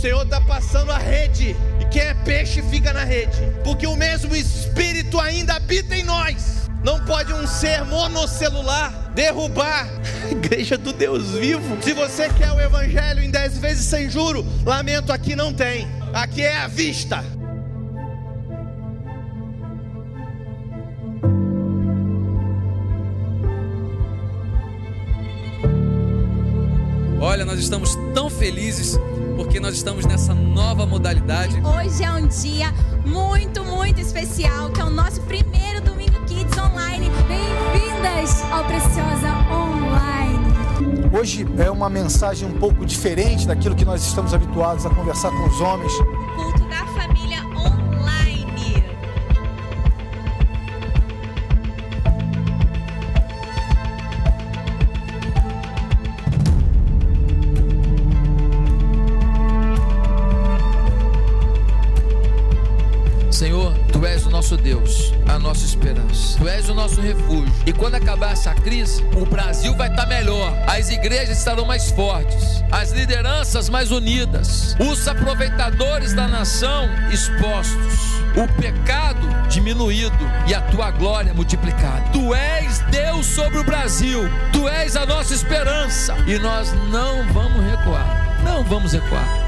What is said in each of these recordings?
Senhor está passando a rede. E quem é peixe fica na rede. Porque o mesmo Espírito ainda habita em nós. Não pode um ser monocelular derrubar a igreja do Deus vivo. Se você quer o evangelho em dez vezes sem juro, lamento, aqui não tem. Aqui é a vista. Olha, nós estamos tão felizes porque nós estamos nessa nova modalidade. Hoje é um dia muito, muito especial, que é o nosso primeiro Domingo Kids Online. Bem-vindas ao Preciosa Online. Hoje é uma mensagem um pouco diferente daquilo que nós estamos habituados a conversar com os homens. Esperança. Tu és o nosso refúgio. E quando acabar essa crise, o Brasil vai estar melhor. As igrejas estarão mais fortes, as lideranças mais unidas, os aproveitadores da nação expostos. O pecado diminuído e a tua glória multiplicada. Tu és Deus sobre o Brasil, tu és a nossa esperança e nós não vamos recuar. Não vamos recuar.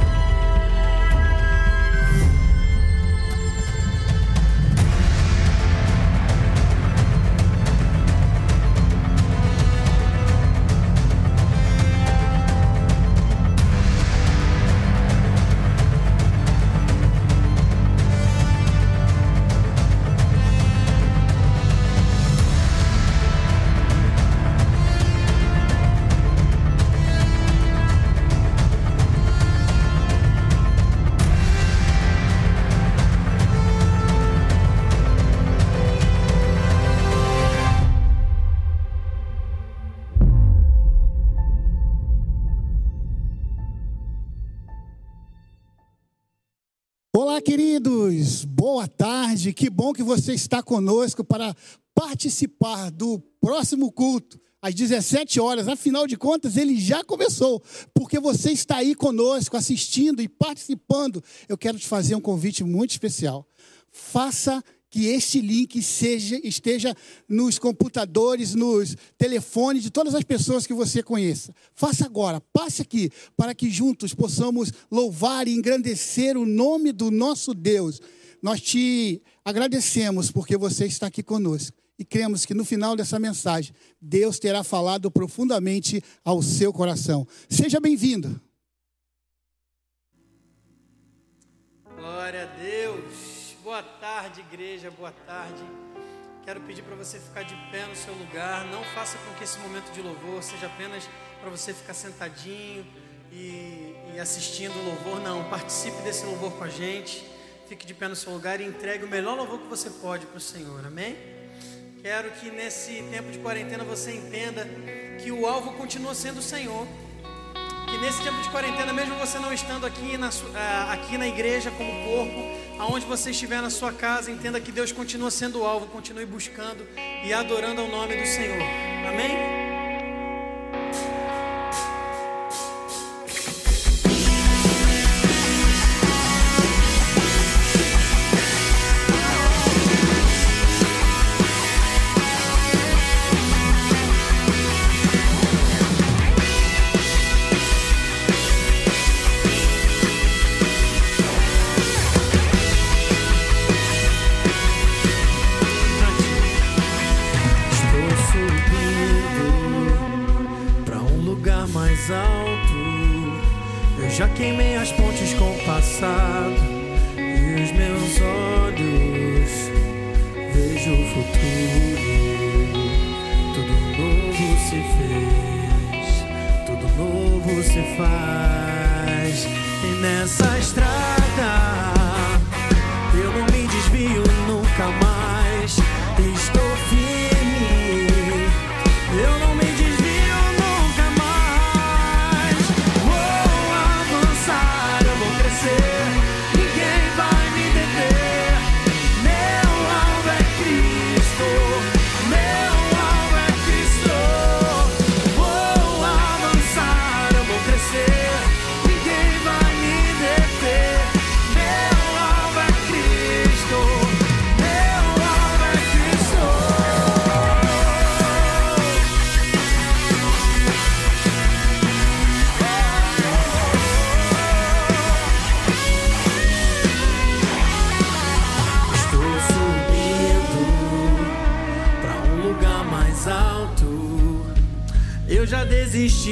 Que bom que você está conosco para participar do próximo culto às 17 horas. Afinal de contas, ele já começou, porque você está aí conosco, assistindo e participando. Eu quero te fazer um convite muito especial. Faça que este link seja, esteja nos computadores, nos telefones de todas as pessoas que você conheça. Faça agora, passe aqui, para que juntos possamos louvar e engrandecer o nome do nosso Deus. Nós te agradecemos porque você está aqui conosco. E cremos que no final dessa mensagem, Deus terá falado profundamente ao seu coração. Seja bem-vindo. Glória a Deus. Boa tarde, igreja. Boa tarde. Quero pedir para você ficar de pé no seu lugar. Não faça com que esse momento de louvor seja apenas para você ficar sentadinho e, e assistindo o louvor. Não, participe desse louvor com a gente. Fique de pé no seu lugar e entregue o melhor louvor que você pode para o Senhor. Amém? Quero que nesse tempo de quarentena você entenda que o alvo continua sendo o Senhor. Que nesse tempo de quarentena, mesmo você não estando aqui na, ah, aqui na igreja como corpo, aonde você estiver na sua casa, entenda que Deus continua sendo o alvo, continue buscando e adorando ao nome do Senhor. Amém?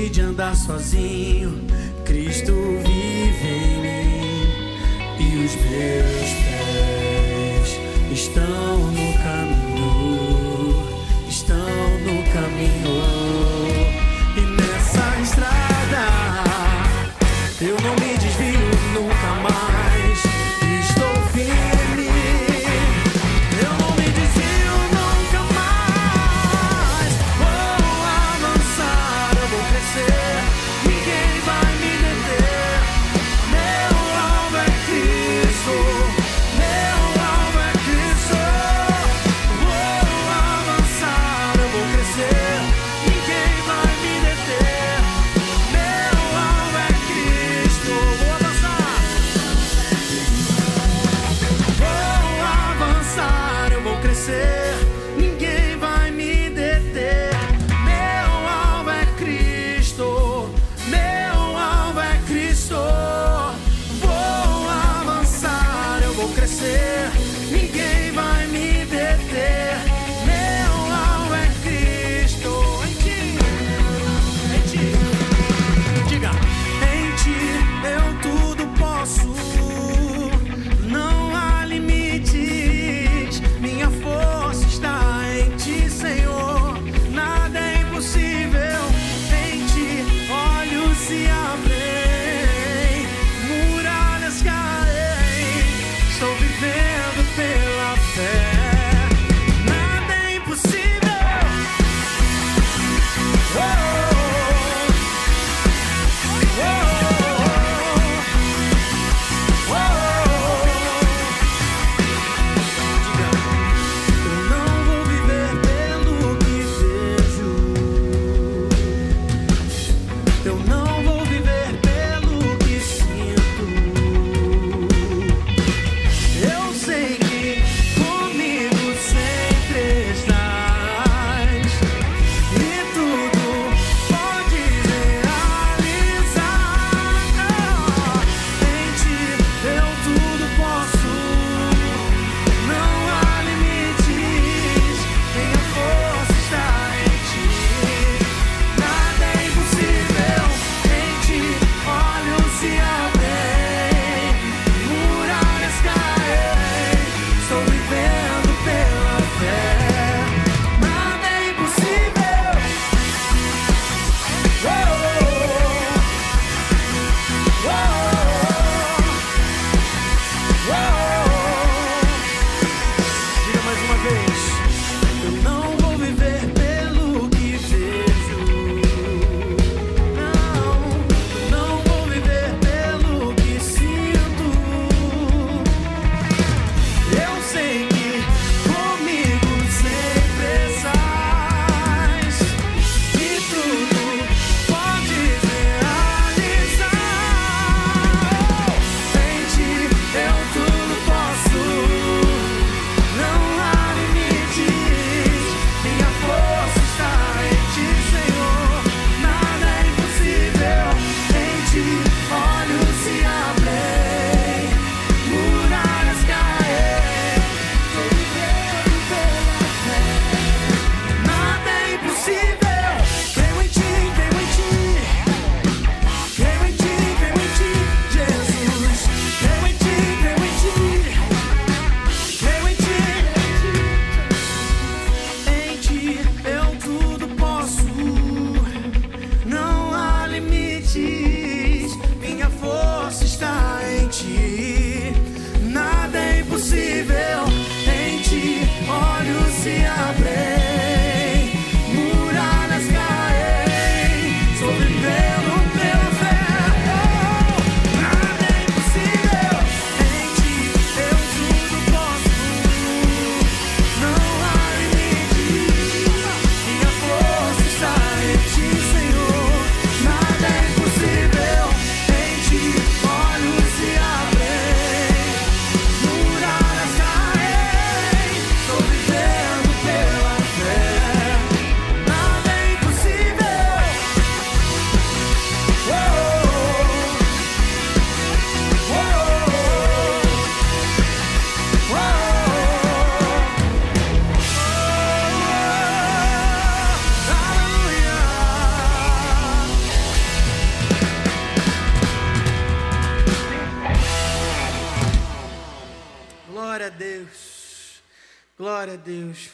De andar sozinho.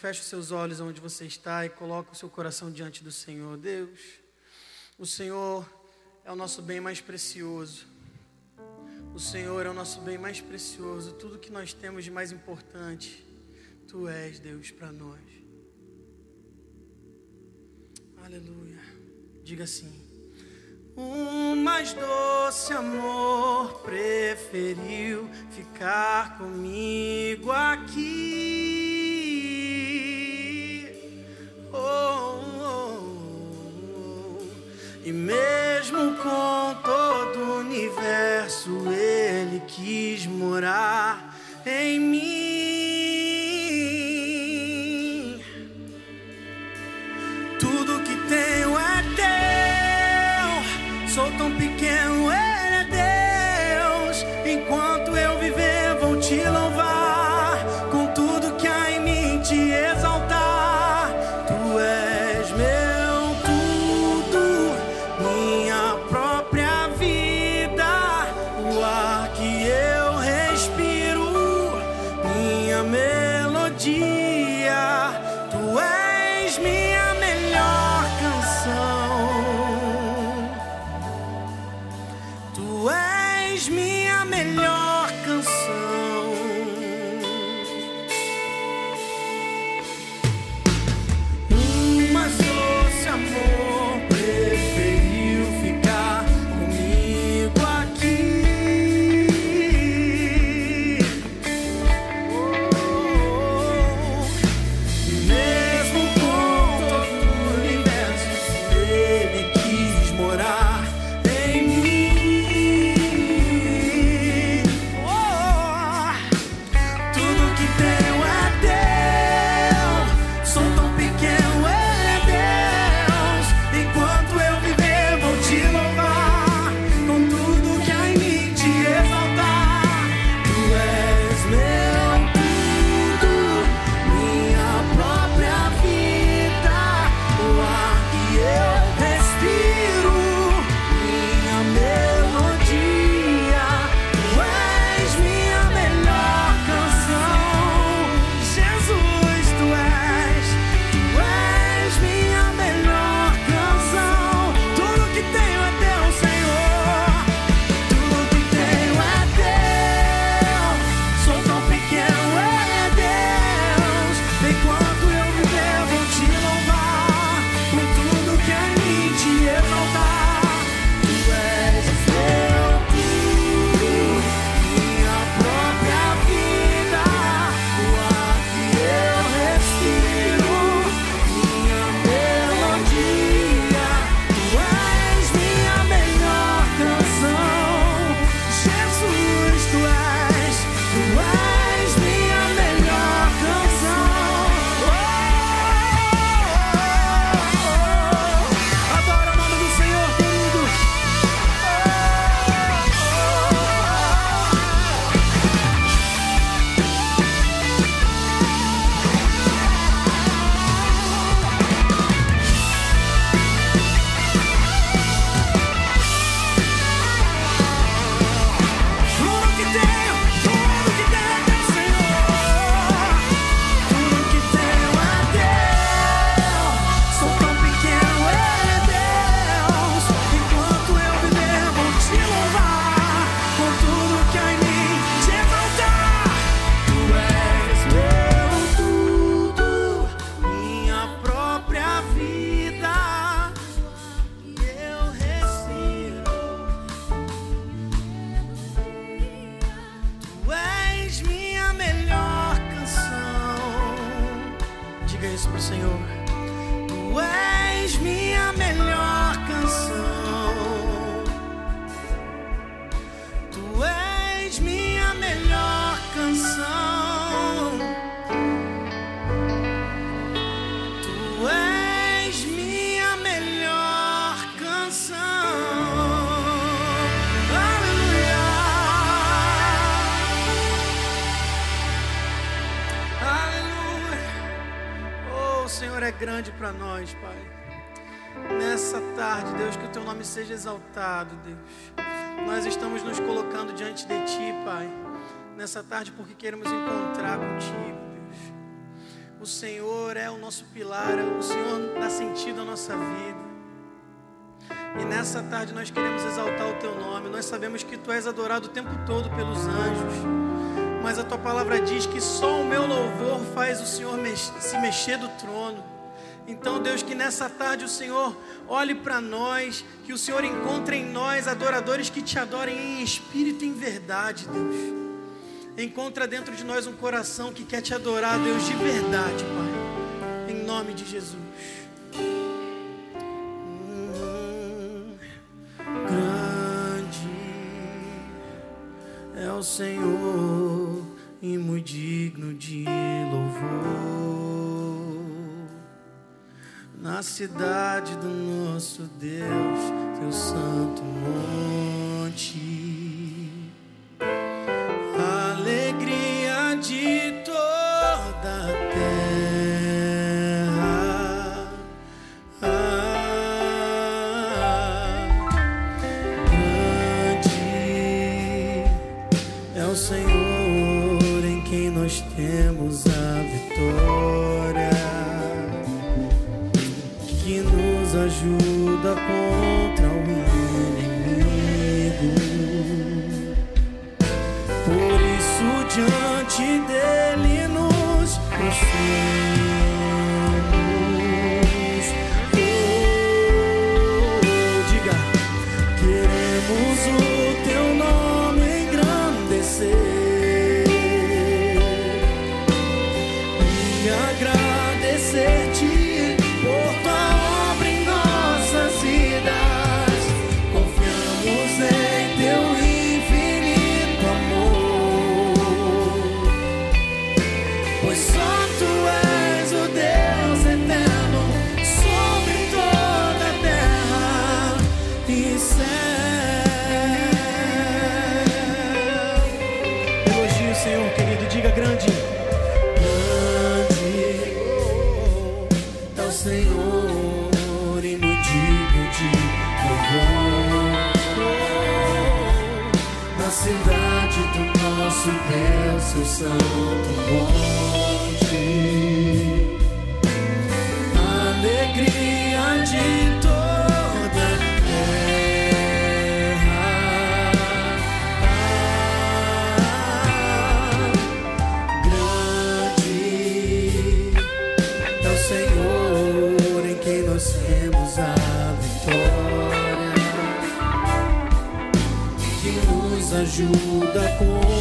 feche os seus olhos onde você está e coloque o seu coração diante do Senhor. Deus, o Senhor é o nosso bem mais precioso. O Senhor é o nosso bem mais precioso. Tudo que nós temos de mais importante, Tu és, Deus, para nós. Aleluia. Diga assim. O mais doce amor preferiu ficar comigo aqui e mesmo com todo o universo, ele quis morar em mim. Tudo que tenho é teu. Sou tão pequeno, ele é Deus. Enquanto eu viver, vou te louvar. é grande para nós, Pai. Nessa tarde, Deus, que o Teu nome seja exaltado, Deus. Nós estamos nos colocando diante de Ti, Pai. Nessa tarde, porque queremos encontrar contigo, Deus. O Senhor é o nosso pilar, o Senhor dá sentido à nossa vida. E nessa tarde nós queremos exaltar o teu nome. Nós sabemos que tu és adorado o tempo todo pelos anjos. Mas a tua palavra diz que só o meu louvor faz o Senhor se mexer do trono. Então, Deus, que nessa tarde o Senhor olhe para nós, que o Senhor encontre em nós adoradores que te adorem em espírito e em verdade, Deus. Encontra dentro de nós um coração que quer te adorar, Deus, de verdade, Pai. Em nome de Jesus. grande é o Senhor e muito digno de louvor. Na cidade do nosso Deus, teu santo monte. Nos é o Senhor e digno de louvor. Na cidade do nosso Deus, seu santo monte. Alegria de ajuda contra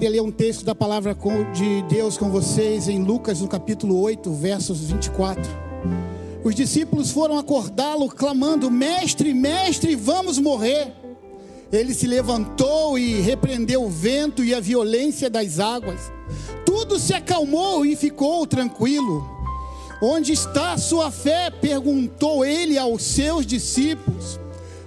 Queria ler um texto da palavra de Deus com vocês em Lucas, no capítulo 8, versos 24. Os discípulos foram acordá-lo, clamando: Mestre, mestre, vamos morrer. Ele se levantou e repreendeu o vento e a violência das águas. Tudo se acalmou e ficou tranquilo. Onde está sua fé? perguntou ele aos seus discípulos.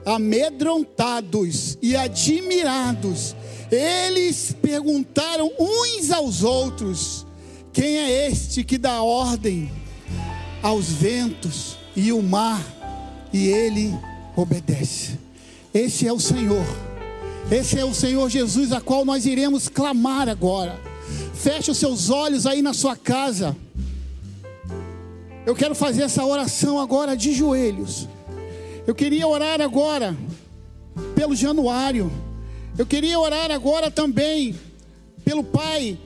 Amedrontados e admirados, eles perguntaram uns aos outros: Quem é este que dá ordem aos ventos e o mar e ele obedece? Esse é o Senhor. Esse é o Senhor Jesus a qual nós iremos clamar agora. Feche os seus olhos aí na sua casa. Eu quero fazer essa oração agora de joelhos. Eu queria orar agora pelo Januário. Eu queria orar agora também pelo pai,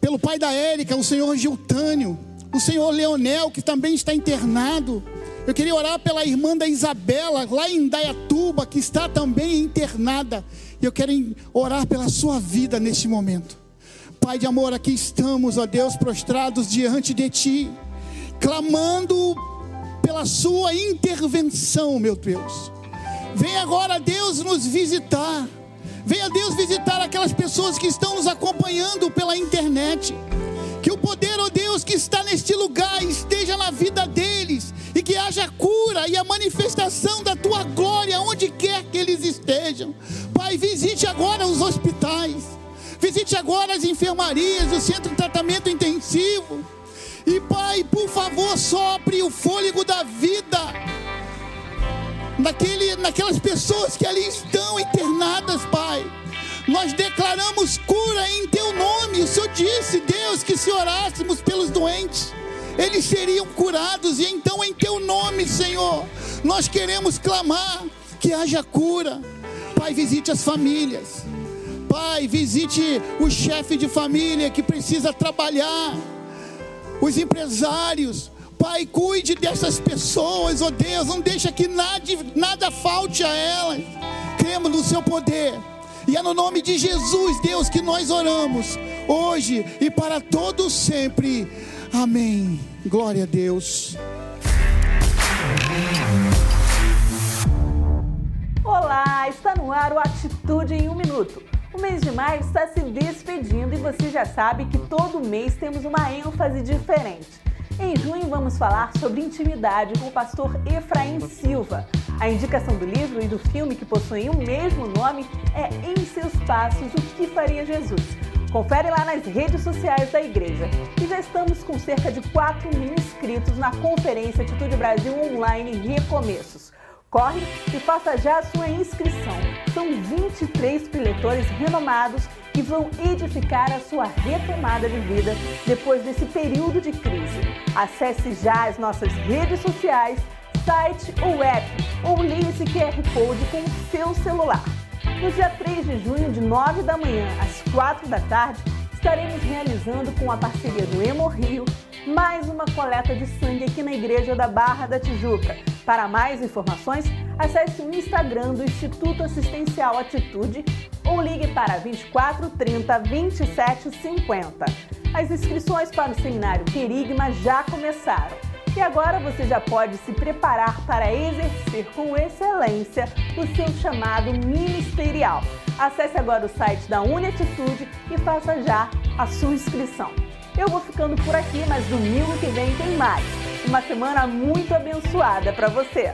pelo pai da Érica, o senhor Giltânio, o senhor Leonel, que também está internado. Eu queria orar pela irmã da Isabela, lá em Dayatuba, que está também internada. E eu quero orar pela sua vida neste momento. Pai de amor, aqui estamos, ó Deus, prostrados diante de Ti, clamando pela Sua intervenção, meu Deus. Venha agora, Deus, nos visitar. Venha, Deus, visitar aquelas pessoas que estão nos acompanhando pela internet. Que o poder, ó Deus, que está neste lugar esteja na vida deles e que haja cura e a manifestação da tua glória onde quer que eles estejam. Pai, visite agora os hospitais, visite agora as enfermarias, o centro de tratamento intensivo. E Pai, por favor, sopre o fôlego da vida naquele, naquelas pessoas que ali estão internadas, Pai. Nós declaramos cura em Teu nome. O Senhor disse, Deus, que se orássemos pelos doentes, eles seriam curados. E então, em Teu nome, Senhor, nós queremos clamar que haja cura. Pai, visite as famílias. Pai, visite o chefe de família que precisa trabalhar, os empresários. Pai, cuide dessas pessoas, ó Deus, não deixa que nada, nada falte a elas. Cremos no seu poder. E é no nome de Jesus, Deus, que nós oramos, hoje e para todos sempre. Amém. Glória a Deus. Olá, está no ar o Atitude em um Minuto. O mês de maio está se despedindo e você já sabe que todo mês temos uma ênfase diferente. Em junho vamos falar sobre intimidade com o pastor Efraim Silva. A indicação do livro e do filme que possuem o mesmo nome é Em Seus Passos, o que faria Jesus. Confere lá nas redes sociais da igreja. E já estamos com cerca de 4 mil inscritos na Conferência Atitude Brasil Online Recomeços. Corre e faça já a sua inscrição. São 23 preletores renomados que vão edificar a sua retomada de vida depois desse período de crise. Acesse já as nossas redes sociais, site ou app, ou ligue esse QR Code com o seu celular. No dia 3 de junho, de 9 da manhã às 4 da tarde, estaremos realizando com a parceria do Hemo Rio mais uma coleta de sangue aqui na Igreja da Barra da Tijuca Para mais informações, acesse o Instagram do Instituto Assistencial Atitude ou ligue para 24 30 27 50. As inscrições para o seminário Querigma já começaram. E agora você já pode se preparar para exercer com excelência o seu chamado ministerial. Acesse agora o site da Uniatitude e faça já a sua inscrição. Eu vou ficando por aqui, mas domingo que vem tem mais. Uma semana muito abençoada para você.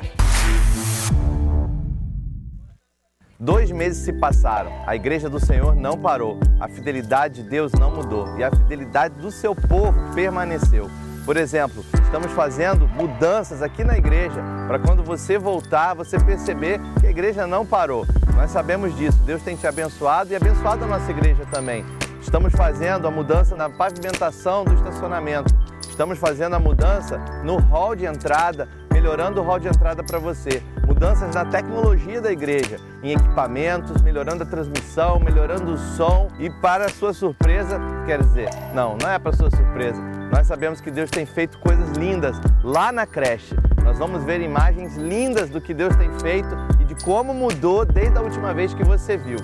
Dois meses se passaram, a igreja do Senhor não parou, a fidelidade de Deus não mudou e a fidelidade do seu povo permaneceu. Por exemplo, estamos fazendo mudanças aqui na igreja para quando você voltar, você perceber que a igreja não parou. Nós sabemos disso. Deus tem te abençoado e abençoado a nossa igreja também. Estamos fazendo a mudança na pavimentação do estacionamento. Estamos fazendo a mudança no hall de entrada, melhorando o hall de entrada para você. Mudanças na tecnologia da igreja, em equipamentos, melhorando a transmissão, melhorando o som e para sua surpresa, quer dizer, não, não é para sua surpresa. Nós sabemos que Deus tem feito coisas lindas lá na creche. Nós vamos ver imagens lindas do que Deus tem feito e de como mudou desde a última vez que você viu.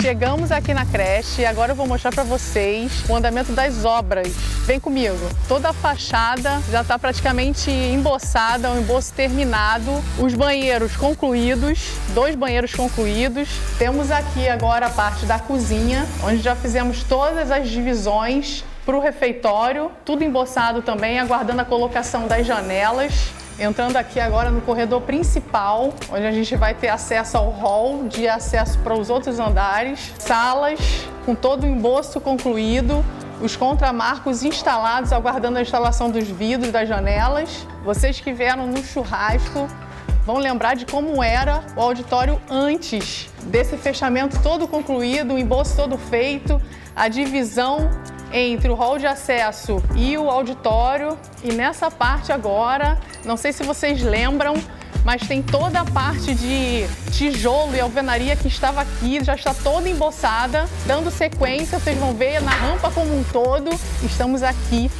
Chegamos aqui na creche e agora eu vou mostrar para vocês o andamento das obras. Vem comigo. Toda a fachada já está praticamente emboçada, o um emboço terminado. Os banheiros concluídos, dois banheiros concluídos. Temos aqui agora a parte da cozinha, onde já fizemos todas as divisões para o refeitório, tudo emboçado também, aguardando a colocação das janelas. Entrando aqui agora no corredor principal, onde a gente vai ter acesso ao hall de acesso para os outros andares, salas com todo o emboço concluído, os contramarcos instalados, aguardando a instalação dos vidros das janelas. Vocês que vieram no churrasco vão lembrar de como era o auditório antes desse fechamento todo concluído, o embolso todo feito, a divisão entre o hall de acesso e o auditório. E nessa parte agora, não sei se vocês lembram, mas tem toda a parte de tijolo e alvenaria que estava aqui, já está toda emboçada. Dando sequência, vocês vão ver na rampa como um todo. Estamos aqui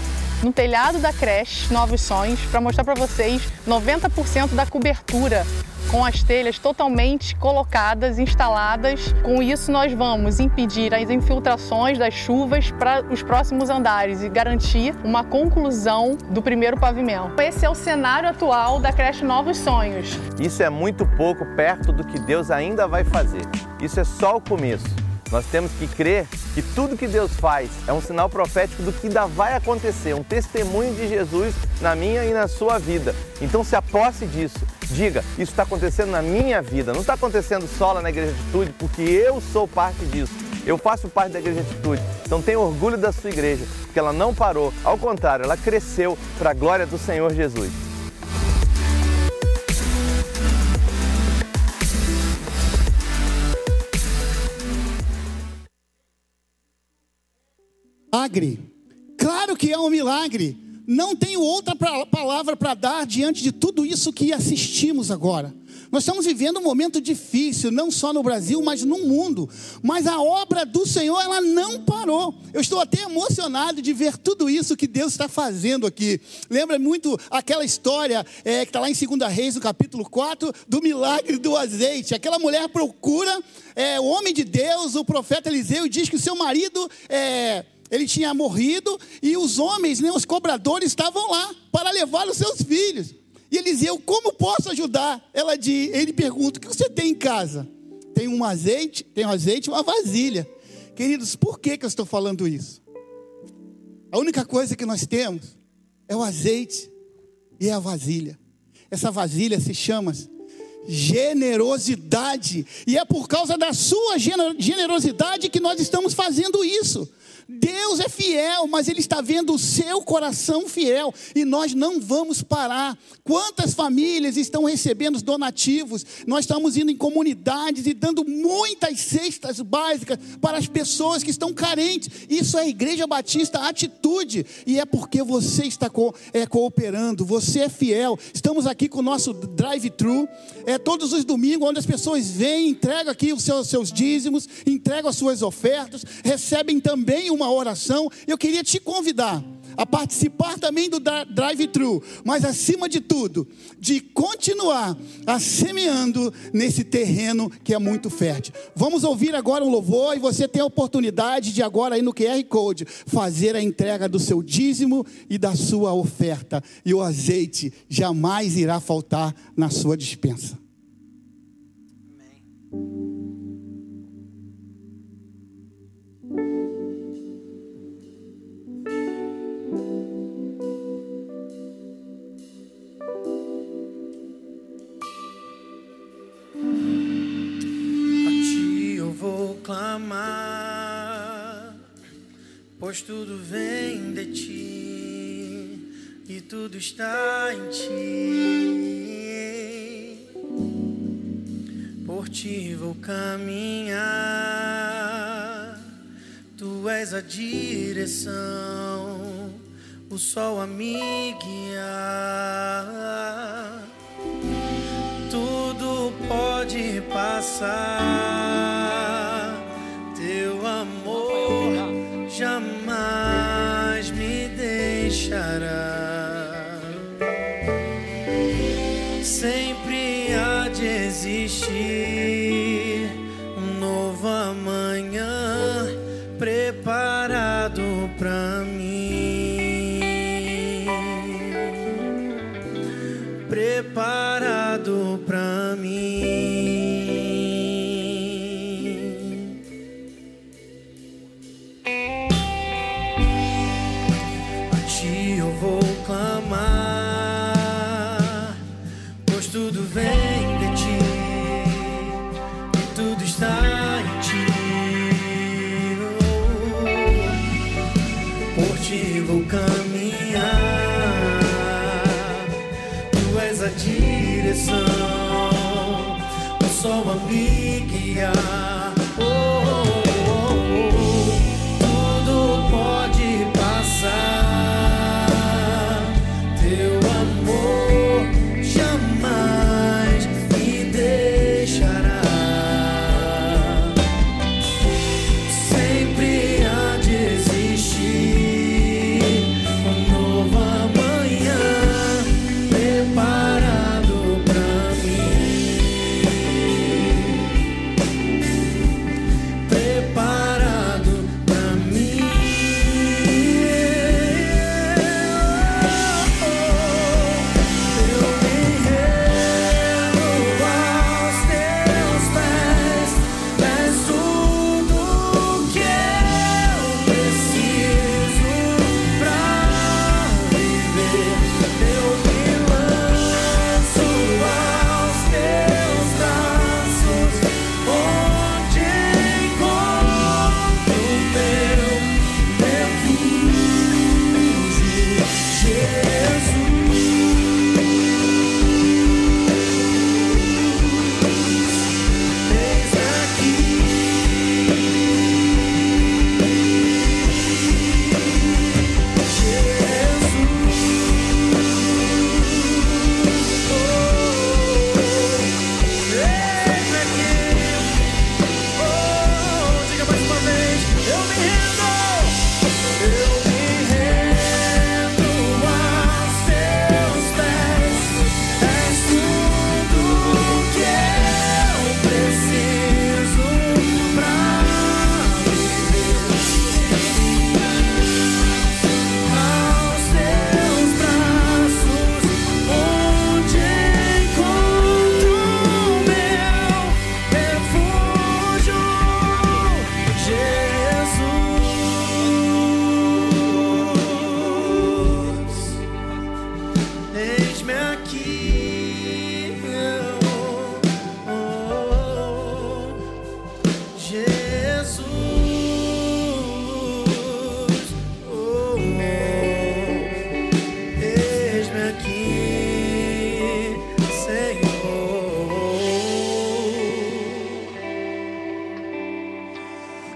no telhado da creche Novos Sonhos para mostrar para vocês 90% da cobertura com as telhas totalmente colocadas, instaladas. Com isso, nós vamos impedir as infiltrações das chuvas para os próximos andares e garantir uma conclusão do primeiro pavimento. Esse é o cenário atual da creche Novos Sonhos. Isso é muito pouco perto do que Deus ainda vai fazer. Isso é só o começo. Nós temos que crer que tudo que Deus faz é um sinal profético do que ainda vai acontecer, um testemunho de Jesus na minha e na sua vida. Então se aposse disso. Diga, isso está acontecendo na minha vida, não está acontecendo só lá na Igreja Atitude, porque eu sou parte disso. Eu faço parte da Igreja Atitude. Então tenha orgulho da sua igreja, porque ela não parou. Ao contrário, ela cresceu para a glória do Senhor Jesus. Milagre. Claro que é um milagre. Não tenho outra palavra para dar diante de tudo isso que assistimos agora. Nós estamos vivendo um momento difícil, não só no Brasil, mas no mundo. Mas a obra do Senhor, ela não parou. Eu estou até emocionado de ver tudo isso que Deus está fazendo aqui. Lembra muito aquela história é, que está lá em 2 Reis, no capítulo 4, do milagre do azeite. Aquela mulher procura é, o homem de Deus, o profeta Eliseu, e diz que o seu marido. É, ele tinha morrido e os homens, né, os cobradores, estavam lá para levar os seus filhos. E Eliseu, como posso ajudar? Ela diz, ele pergunta: o que você tem em casa? Tem um azeite, tem um azeite e uma vasilha. Queridos, por que, que eu estou falando isso? A única coisa que nós temos é o azeite e a vasilha. Essa vasilha se chama generosidade. E é por causa da sua generosidade que nós estamos fazendo isso. Deus é fiel, mas Ele está vendo o seu coração fiel e nós não vamos parar. Quantas famílias estão recebendo donativos? Nós estamos indo em comunidades e dando muitas cestas básicas para as pessoas que estão carentes. Isso é Igreja Batista Atitude e é porque você está co é, cooperando, você é fiel. Estamos aqui com o nosso drive-thru, é todos os domingos, onde as pessoas vêm, entregam aqui os seus, seus dízimos, entregam as suas ofertas, recebem também um uma oração, eu queria te convidar a participar também do drive-thru, mas acima de tudo, de continuar a semeando nesse terreno que é muito fértil. Vamos ouvir agora um louvor e você tem a oportunidade de agora aí no QR Code fazer a entrega do seu dízimo e da sua oferta. E o azeite jamais irá faltar na sua dispensa. A vou clamar, pois tudo vem de ti e tudo está em ti. Por ti vou caminhar, tu és a direção, o sol a me guiar tudo pode passar. Teu amor jamais me deixará. Sempre há de existir direção, o sol a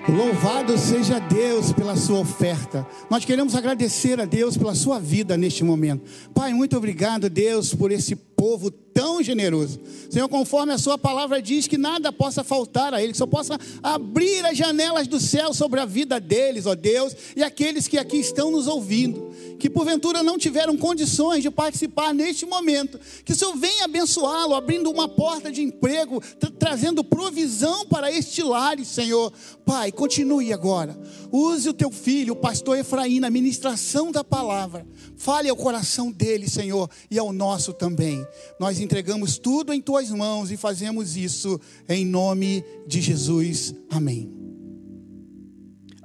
Louvado seja Deus pela sua oferta. Nós queremos agradecer a Deus pela sua vida neste momento. Pai, muito obrigado, Deus, por esse povo tão generoso. Senhor, conforme a sua palavra diz que nada possa faltar a ele, que só possa abrir as janelas do céu sobre a vida deles, ó Deus, e aqueles que aqui estão nos ouvindo, que porventura não tiveram condições de participar neste momento, que o Senhor venha abençoá-lo, abrindo uma porta de emprego, tra trazendo provisão para este lar, Senhor. Pai, continue agora. Use o teu filho, o pastor Efraim, na ministração da palavra. Fale ao coração dele, Senhor, e ao nosso também. Nós entregamos tudo em tuas mãos e fazemos isso em nome de Jesus. Amém.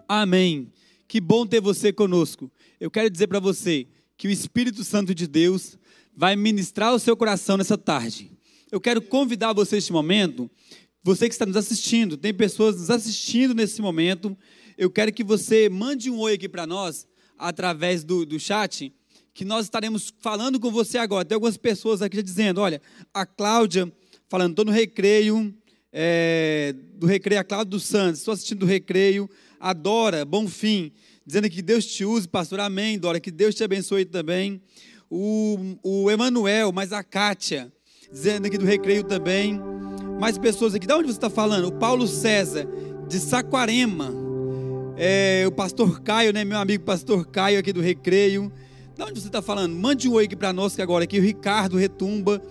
Amém. Que bom ter você conosco. Eu quero dizer para você que o Espírito Santo de Deus vai ministrar o seu coração nessa tarde. Eu quero convidar você neste momento, você que está nos assistindo, tem pessoas nos assistindo nesse momento. Eu quero que você mande um oi aqui para nós através do, do chat que nós estaremos falando com você agora. Tem algumas pessoas aqui já dizendo: olha, a Cláudia, falando, estou no recreio, é, do recreio, a Cláudia dos Santos, estou assistindo do recreio, adora, bom fim, dizendo que Deus te use, pastor, amém, Dora, que Deus te abençoe também. O, o Emanuel, mas a Kátia, dizendo aqui do recreio também. Mais pessoas aqui, de onde você está falando? O Paulo César, de Saquarema. É, o pastor Caio, né, meu amigo pastor Caio aqui do recreio. De onde você está falando? Mande um oi aqui para nós que agora aqui. O Ricardo Retumba,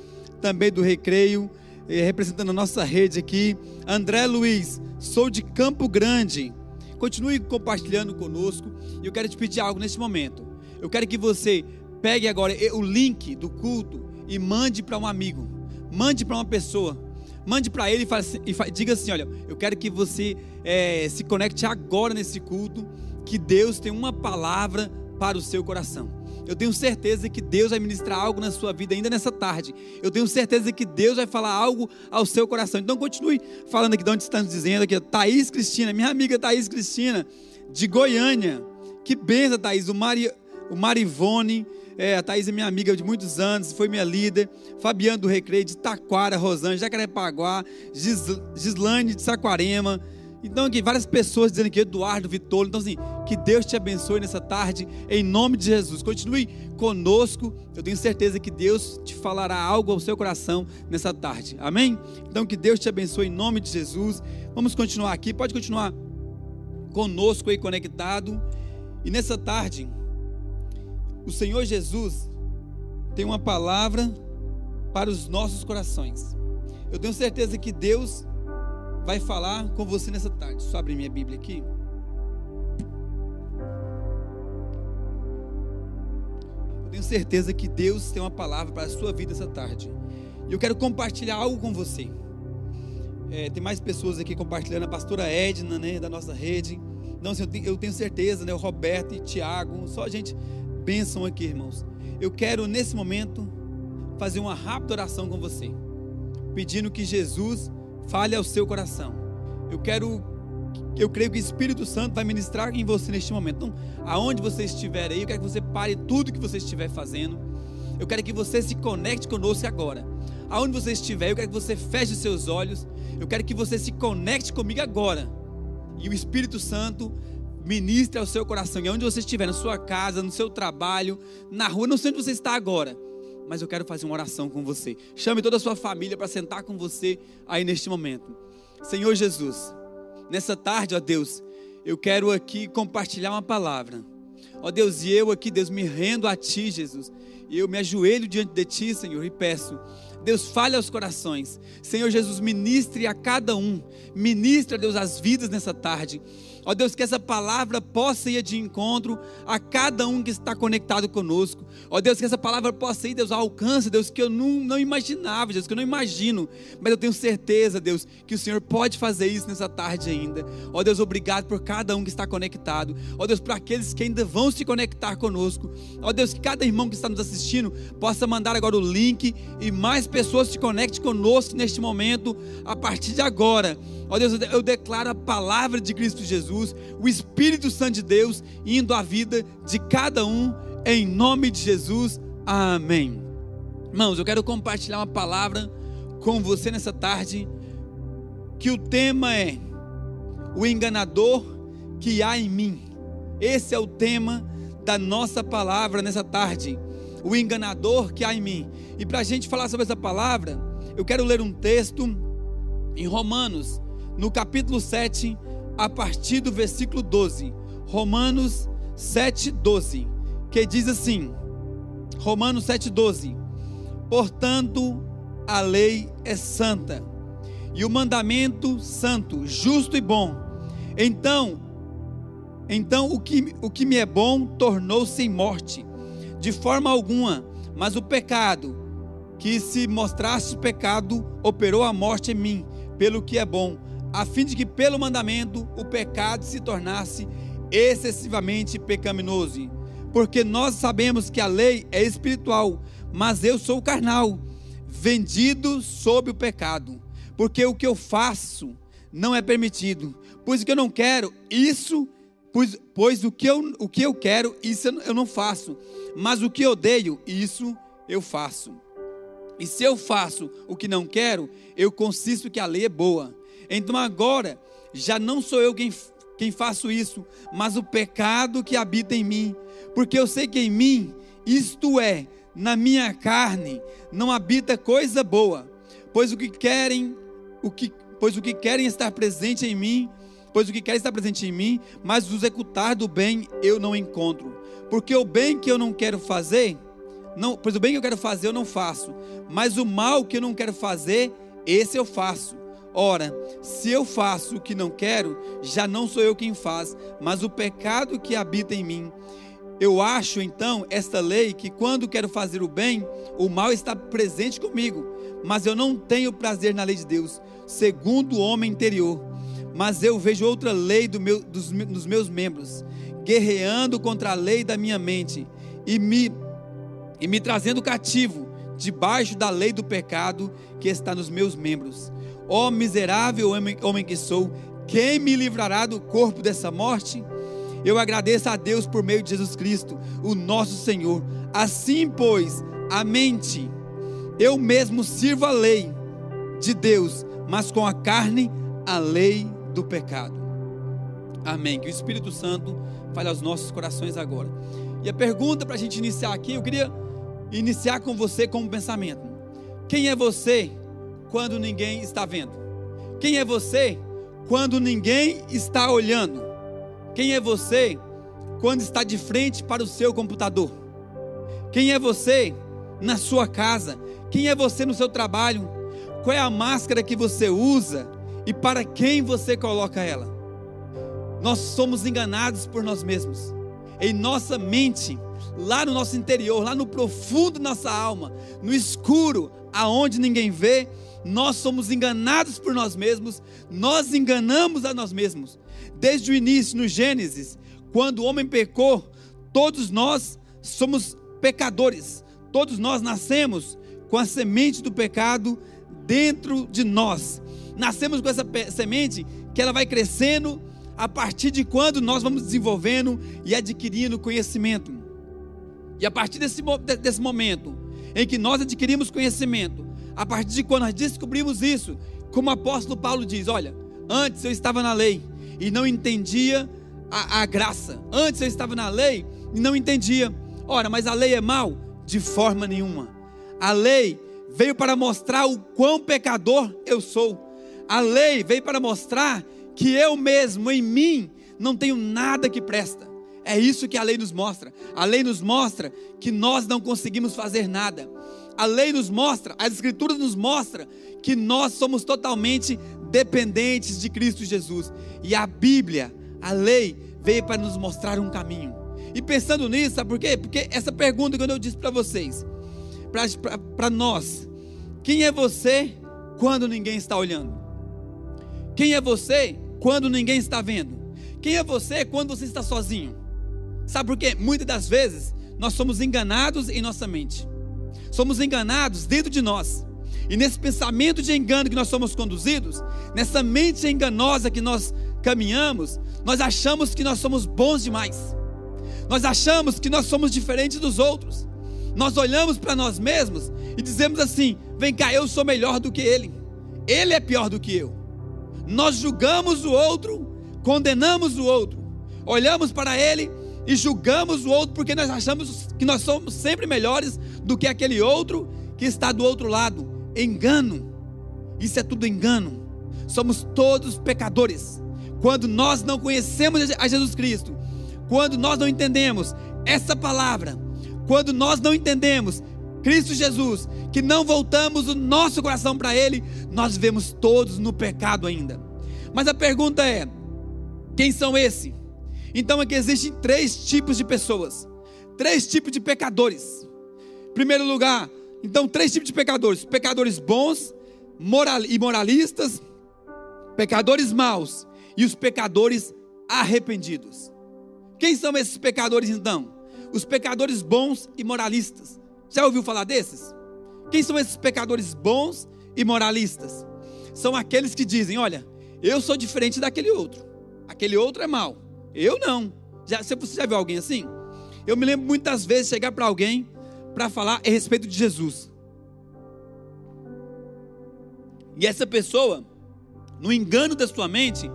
também do Recreio, eh, representando a nossa rede aqui. André Luiz, sou de Campo Grande. Continue compartilhando conosco. E eu quero te pedir algo neste momento. Eu quero que você pegue agora o link do culto e mande para um amigo. Mande para uma pessoa. Mande para ele e, fale, assim, e diga assim: olha, eu quero que você é, se conecte agora nesse culto. Que Deus tem uma palavra para o seu coração. Eu tenho certeza que Deus vai ministrar algo na sua vida ainda nessa tarde. Eu tenho certeza que Deus vai falar algo ao seu coração. Então continue falando aqui de onde estamos dizendo aqui. Thaís Cristina, minha amiga Thaís Cristina, de Goiânia. Que benção, Thaís. O, Mari, o Marivone, é, a Thaís é minha amiga de muitos anos, foi minha líder. Fabiano do Recreio, de Taquara, Rosângela, Jacarepaguá, Gis, Gislane de Saquarema. Então, aqui, várias pessoas dizendo que Eduardo, Vitor. Então, assim, que Deus te abençoe nessa tarde, em nome de Jesus. Continue conosco. Eu tenho certeza que Deus te falará algo ao seu coração nessa tarde. Amém? Então, que Deus te abençoe em nome de Jesus. Vamos continuar aqui. Pode continuar conosco aí conectado. E nessa tarde, o Senhor Jesus tem uma palavra para os nossos corações. Eu tenho certeza que Deus vai falar com você nessa tarde. Só abrir minha Bíblia aqui. Eu tenho certeza que Deus tem uma palavra para a sua vida essa tarde. E eu quero compartilhar algo com você. É, tem mais pessoas aqui compartilhando, a pastora Edna, né, da nossa rede. Não, assim, eu, tenho, certeza, né, o Roberto e Tiago, só a gente bênção aqui, irmãos. Eu quero, nesse momento, fazer uma rápida oração com você, pedindo que Jesus fale ao seu coração. Eu quero, eu creio que o Espírito Santo vai ministrar em você neste momento. Então, aonde você estiver aí, eu quero que você pare tudo que você estiver fazendo. Eu quero que você se conecte conosco agora. Aonde você estiver, eu quero que você feche os seus olhos. Eu quero que você se conecte comigo agora. E o Espírito Santo ministre ao seu coração. E onde você estiver, na sua casa, no seu trabalho, na rua, não sei onde você está agora mas eu quero fazer uma oração com você. Chame toda a sua família para sentar com você aí neste momento. Senhor Jesus, nessa tarde, ó Deus, eu quero aqui compartilhar uma palavra. Ó Deus, e eu aqui, Deus, me rendo a Ti, Jesus. E eu me ajoelho diante de Ti, Senhor, e peço. Deus, fale aos corações. Senhor Jesus, ministre a cada um. Ministre, Deus, as vidas nessa tarde. Ó Deus, que essa palavra possa ir de encontro a cada um que está conectado conosco. Ó Deus, que essa palavra possa ir, Deus, ao alcance, Deus, que eu não, não imaginava, Deus, que eu não imagino. Mas eu tenho certeza, Deus, que o Senhor pode fazer isso nessa tarde ainda. Ó Deus, obrigado por cada um que está conectado. Ó Deus, por aqueles que ainda vão se conectar conosco. Ó Deus, que cada irmão que está nos assistindo possa mandar agora o link e mais pessoas se conectem conosco neste momento, a partir de agora. Ó Deus, eu declaro a palavra de Cristo Jesus, o Espírito Santo de Deus indo à vida de cada um, em nome de Jesus. Amém. Irmãos, eu quero compartilhar uma palavra com você nessa tarde, que o tema é o enganador que há em mim. Esse é o tema da nossa palavra nessa tarde. o enganador que há em mim. E para a gente falar sobre essa palavra, eu quero ler um texto em Romanos, no capítulo 7, a partir do versículo 12. Romanos 7, 12. Que diz assim: Romanos 7, 12. Portanto, a lei é santa, e o mandamento santo, justo e bom. Então, então o que, o que me é bom tornou-se em morte, de forma alguma, mas o pecado, que se mostrasse pecado, operou a morte em mim, pelo que é bom, a fim de que pelo mandamento o pecado se tornasse excessivamente pecaminoso. Porque nós sabemos que a lei é espiritual, mas eu sou carnal, vendido sob o pecado. Porque o que eu faço não é permitido. Pois o que eu não quero, isso, pois, pois o, que eu, o que eu quero, isso eu não faço. Mas o que eu odeio, isso eu faço. E se eu faço o que não quero, eu consisto que a lei é boa. Então agora, já não sou eu quem, quem faço isso, mas o pecado que habita em mim. Porque eu sei que em mim, isto é, na minha carne, não habita coisa boa. Pois o que querem, o que, pois o que querem estar presente em mim, pois o que querem estar presente em mim, mas o executar do bem eu não encontro. Porque o bem que eu não quero fazer, não, pois o bem que eu quero fazer eu não faço, mas o mal que eu não quero fazer, esse eu faço. Ora, se eu faço o que não quero, já não sou eu quem faz, mas o pecado que habita em mim. Eu acho então esta lei que quando quero fazer o bem, o mal está presente comigo, mas eu não tenho prazer na lei de Deus, segundo o homem interior. Mas eu vejo outra lei do meu, dos, dos meus membros, guerreando contra a lei da minha mente e me e me trazendo cativo debaixo da lei do pecado que está nos meus membros. Ó oh, miserável homem, que sou, quem me livrará do corpo dessa morte? Eu agradeço a Deus por meio de Jesus Cristo, o nosso Senhor. Assim, pois, a mente, eu mesmo sirvo a lei de Deus, mas com a carne, a lei do pecado. Amém. Que o Espírito Santo fale aos nossos corações agora. E a pergunta para a gente iniciar aqui, eu queria iniciar com você com um pensamento. Quem é você quando ninguém está vendo? Quem é você quando ninguém está olhando? Quem é você quando está de frente para o seu computador? Quem é você na sua casa? Quem é você no seu trabalho? Qual é a máscara que você usa e para quem você coloca ela? Nós somos enganados por nós mesmos. Em nossa mente lá no nosso interior, lá no profundo da nossa alma, no escuro, aonde ninguém vê, nós somos enganados por nós mesmos, nós enganamos a nós mesmos. Desde o início, no Gênesis, quando o homem pecou, todos nós somos pecadores, todos nós nascemos com a semente do pecado dentro de nós. Nascemos com essa semente que ela vai crescendo a partir de quando nós vamos desenvolvendo e adquirindo conhecimento. E a partir desse, desse momento em que nós adquirimos conhecimento, a partir de quando nós descobrimos isso, como o apóstolo Paulo diz: olha, antes eu estava na lei e não entendia a, a graça, antes eu estava na lei e não entendia. Ora, mas a lei é mal? De forma nenhuma. A lei veio para mostrar o quão pecador eu sou. A lei veio para mostrar que eu mesmo, em mim, não tenho nada que presta. É isso que a lei nos mostra. A lei nos mostra que nós não conseguimos fazer nada. A lei nos mostra, as escrituras nos mostra que nós somos totalmente dependentes de Cristo Jesus. E a Bíblia, a lei veio para nos mostrar um caminho. E pensando nisso, sabe por quê? Porque essa pergunta que eu disse para vocês, para nós, quem é você quando ninguém está olhando? Quem é você quando ninguém está vendo? Quem é você quando você está sozinho? Sabe por quê? Muitas das vezes nós somos enganados em nossa mente. Somos enganados dentro de nós. E nesse pensamento de engano que nós somos conduzidos, nessa mente enganosa que nós caminhamos, nós achamos que nós somos bons demais. Nós achamos que nós somos diferentes dos outros. Nós olhamos para nós mesmos e dizemos assim: vem cá, eu sou melhor do que ele. Ele é pior do que eu. Nós julgamos o outro, condenamos o outro. Olhamos para ele e julgamos o outro porque nós achamos que nós somos sempre melhores do que aquele outro que está do outro lado. Engano. Isso é tudo engano. Somos todos pecadores. Quando nós não conhecemos a Jesus Cristo, quando nós não entendemos essa palavra, quando nós não entendemos Cristo Jesus, que não voltamos o nosso coração para Ele, nós vivemos todos no pecado ainda. Mas a pergunta é: quem são esses? Então aqui existem três tipos de pessoas, três tipos de pecadores. Em primeiro lugar, então três tipos de pecadores: pecadores bons, moral, e moralistas, pecadores maus e os pecadores arrependidos. Quem são esses pecadores então? Os pecadores bons e moralistas. Já ouviu falar desses? Quem são esses pecadores bons e moralistas? São aqueles que dizem: Olha, eu sou diferente daquele outro, aquele outro é mau, eu não. Já, você já viu alguém assim? Eu me lembro muitas vezes chegar para alguém para falar a respeito de Jesus. E essa pessoa, no engano da sua mente,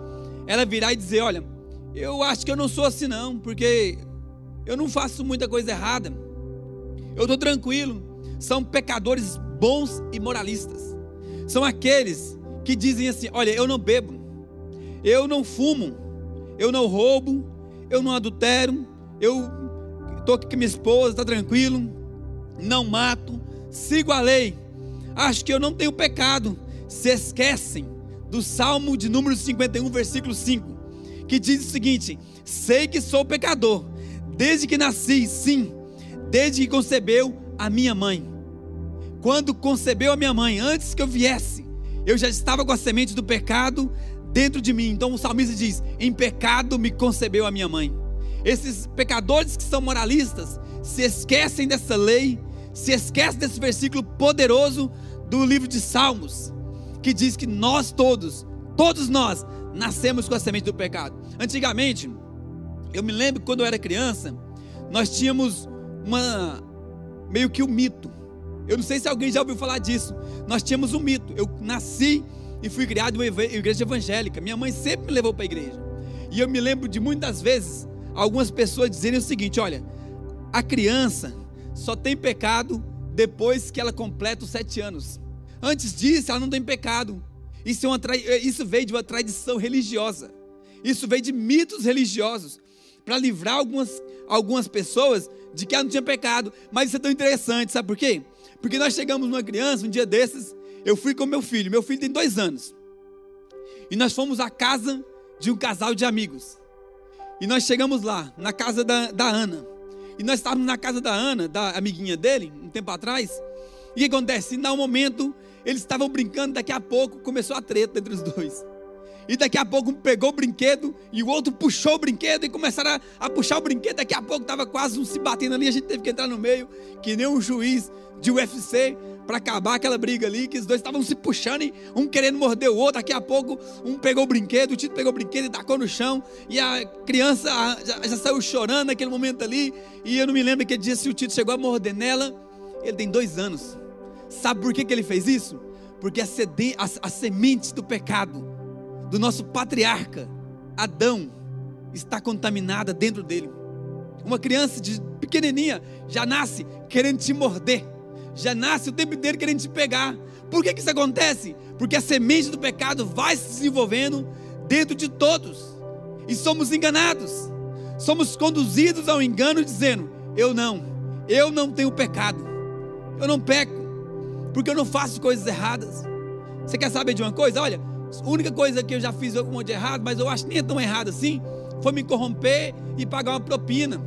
ela virá e dizer: Olha, eu acho que eu não sou assim, não, porque eu não faço muita coisa errada. Eu estou tranquilo. São pecadores bons e moralistas. São aqueles que dizem assim: Olha, eu não bebo, eu não fumo, eu não roubo, eu não adultero, eu estou aqui com minha esposa, está tranquilo, não mato, sigo a lei, acho que eu não tenho pecado. Se esquecem do Salmo de número 51, versículo 5, que diz o seguinte: Sei que sou pecador, desde que nasci, sim, desde que concebeu a minha mãe. Quando concebeu a minha mãe, antes que eu viesse, eu já estava com a semente do pecado dentro de mim. Então o salmista diz: Em pecado me concebeu a minha mãe. Esses pecadores que são moralistas se esquecem dessa lei, se esquecem desse versículo poderoso do livro de Salmos, que diz que nós todos, todos nós, nascemos com a semente do pecado. Antigamente, eu me lembro quando eu era criança, nós tínhamos uma meio que um mito. Eu não sei se alguém já ouviu falar disso. Nós tínhamos um mito. Eu nasci e fui criado em uma igreja evangélica. Minha mãe sempre me levou para a igreja. E eu me lembro de muitas vezes algumas pessoas dizerem o seguinte: olha, a criança só tem pecado depois que ela completa os sete anos. Antes disso, ela não tem pecado. Isso, é uma, isso veio de uma tradição religiosa. Isso veio de mitos religiosos. Para livrar algumas, algumas pessoas de que ela não tinha pecado. Mas isso é tão interessante, sabe por quê? Porque nós chegamos numa criança, um dia desses, eu fui com meu filho. Meu filho tem dois anos. E nós fomos à casa de um casal de amigos. E nós chegamos lá, na casa da, da Ana. E nós estávamos na casa da Ana, da amiguinha dele, um tempo atrás. E o que acontece? Em um momento, eles estavam brincando, daqui a pouco começou a treta entre os dois. E daqui a pouco um pegou o brinquedo e o outro puxou o brinquedo e começaram a, a puxar o brinquedo. Daqui a pouco estava quase um se batendo ali, a gente teve que entrar no meio, que nem um juiz de UFC para acabar aquela briga ali, que os dois estavam se puxando e um querendo morder o outro. Daqui a pouco, um pegou o brinquedo, o Tito pegou o brinquedo e tacou no chão. E a criança já, já saiu chorando naquele momento ali. E eu não me lembro que dia se o Tito chegou a morder nela. Ele tem dois anos. Sabe por que, que ele fez isso? Porque a, sede, a, a semente do pecado, do nosso patriarca, Adão, está contaminada dentro dele. Uma criança de pequenininha já nasce querendo te morder já nasce o tempo inteiro querendo te pegar. Por que, que isso acontece? Porque a semente do pecado vai se desenvolvendo dentro de todos. E somos enganados. Somos conduzidos ao engano dizendo: Eu não, eu não tenho pecado. Eu não peco. Porque eu não faço coisas erradas. Você quer saber de uma coisa? Olha, a única coisa que eu já fiz algum monte de errado, mas eu acho que nem é tão errado assim, foi me corromper e pagar uma propina.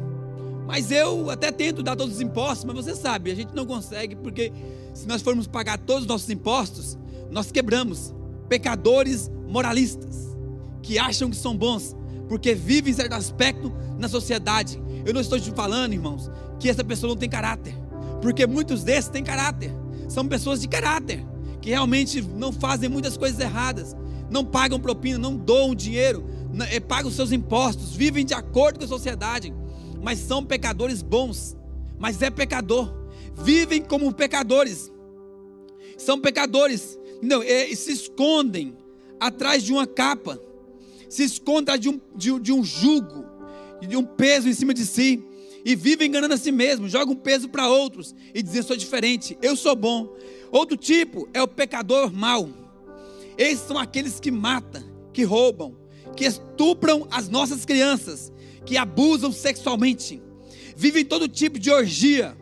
Mas eu até tento dar todos os impostos, mas você sabe, a gente não consegue, porque se nós formos pagar todos os nossos impostos, nós quebramos pecadores moralistas, que acham que são bons, porque vivem em certo aspecto na sociedade. Eu não estou te falando, irmãos, que essa pessoa não tem caráter, porque muitos desses têm caráter, são pessoas de caráter, que realmente não fazem muitas coisas erradas, não pagam propina, não doam dinheiro, eh, pagam seus impostos, vivem de acordo com a sociedade mas são pecadores bons, mas é pecador, vivem como pecadores, são pecadores, não, é, se escondem atrás de uma capa, se escondem de um, de, de um jugo, de um peso em cima de si e vivem enganando a si mesmo, jogam um peso para outros e dizem: sou diferente, eu sou bom. Outro tipo é o pecador mau. Esses são aqueles que matam, que roubam, que estupram as nossas crianças, que abusam sexualmente, vivem todo tipo de orgia,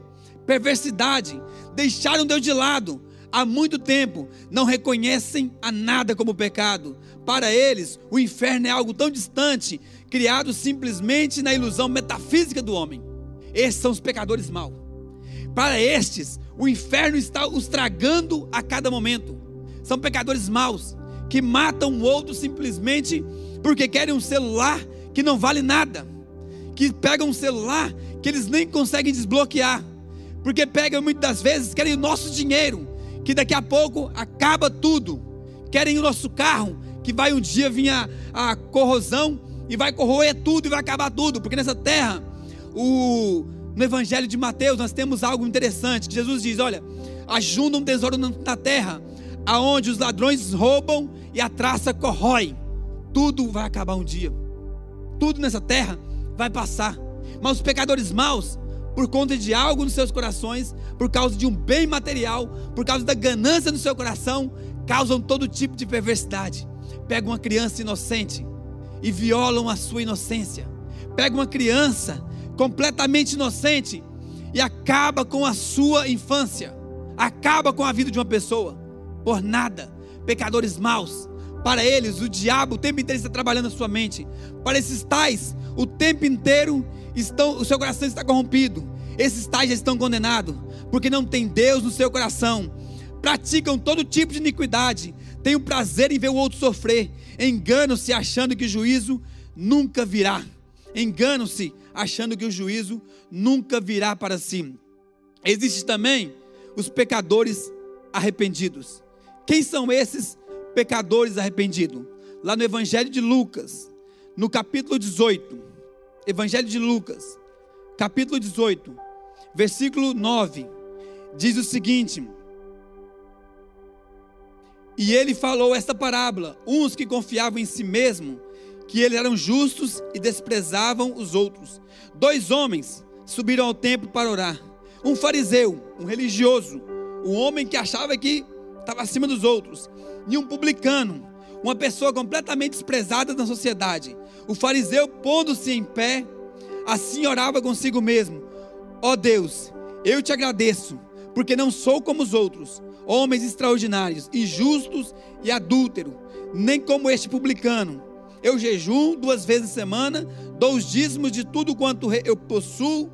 perversidade, deixaram Deus de lado há muito tempo, não reconhecem a nada como pecado. Para eles, o inferno é algo tão distante, criado simplesmente na ilusão metafísica do homem. Esses são os pecadores maus. Para estes, o inferno está os tragando a cada momento. São pecadores maus que matam o outro simplesmente porque querem um celular que não vale nada, que pegam um celular que eles nem conseguem desbloquear, porque pegam muitas das vezes querem o nosso dinheiro, que daqui a pouco acaba tudo. Querem o nosso carro, que vai um dia vir a, a corrosão e vai corroer tudo e vai acabar tudo, porque nessa terra o no Evangelho de Mateus, nós temos algo interessante. Que Jesus diz: Olha, ajunta um tesouro na terra, aonde os ladrões roubam e a traça corrói. Tudo vai acabar um dia. Tudo nessa terra vai passar. Mas os pecadores maus, por conta de algo nos seus corações, por causa de um bem material, por causa da ganância no seu coração, causam todo tipo de perversidade. Pegam uma criança inocente e violam a sua inocência. Pegam uma criança completamente inocente e acaba com a sua infância, acaba com a vida de uma pessoa, por nada. Pecadores maus, para eles o diabo o tempo inteiro está trabalhando na sua mente. Para esses tais, o tempo inteiro estão, o seu coração está corrompido. Esses tais já estão condenados, porque não tem Deus no seu coração. Praticam todo tipo de iniquidade, têm o prazer em ver o outro sofrer, enganam-se achando que o juízo nunca virá. Enganam-se achando que o juízo nunca virá para si. Existem também os pecadores arrependidos. Quem são esses pecadores arrependidos? Lá no Evangelho de Lucas, no capítulo 18, Evangelho de Lucas, capítulo 18, versículo 9, diz o seguinte: E ele falou esta parábola: uns que confiavam em si mesmo que eles eram justos e desprezavam os outros. Dois homens subiram ao templo para orar. Um fariseu, um religioso, um homem que achava que estava acima dos outros, e um publicano, uma pessoa completamente desprezada na sociedade. O fariseu, pondo-se em pé, assim orava consigo mesmo: Ó oh Deus, eu te agradeço, porque não sou como os outros, homens extraordinários, injustos e adúlteros, nem como este publicano eu jejum duas vezes a semana, dou os dízimos de tudo quanto eu possuo.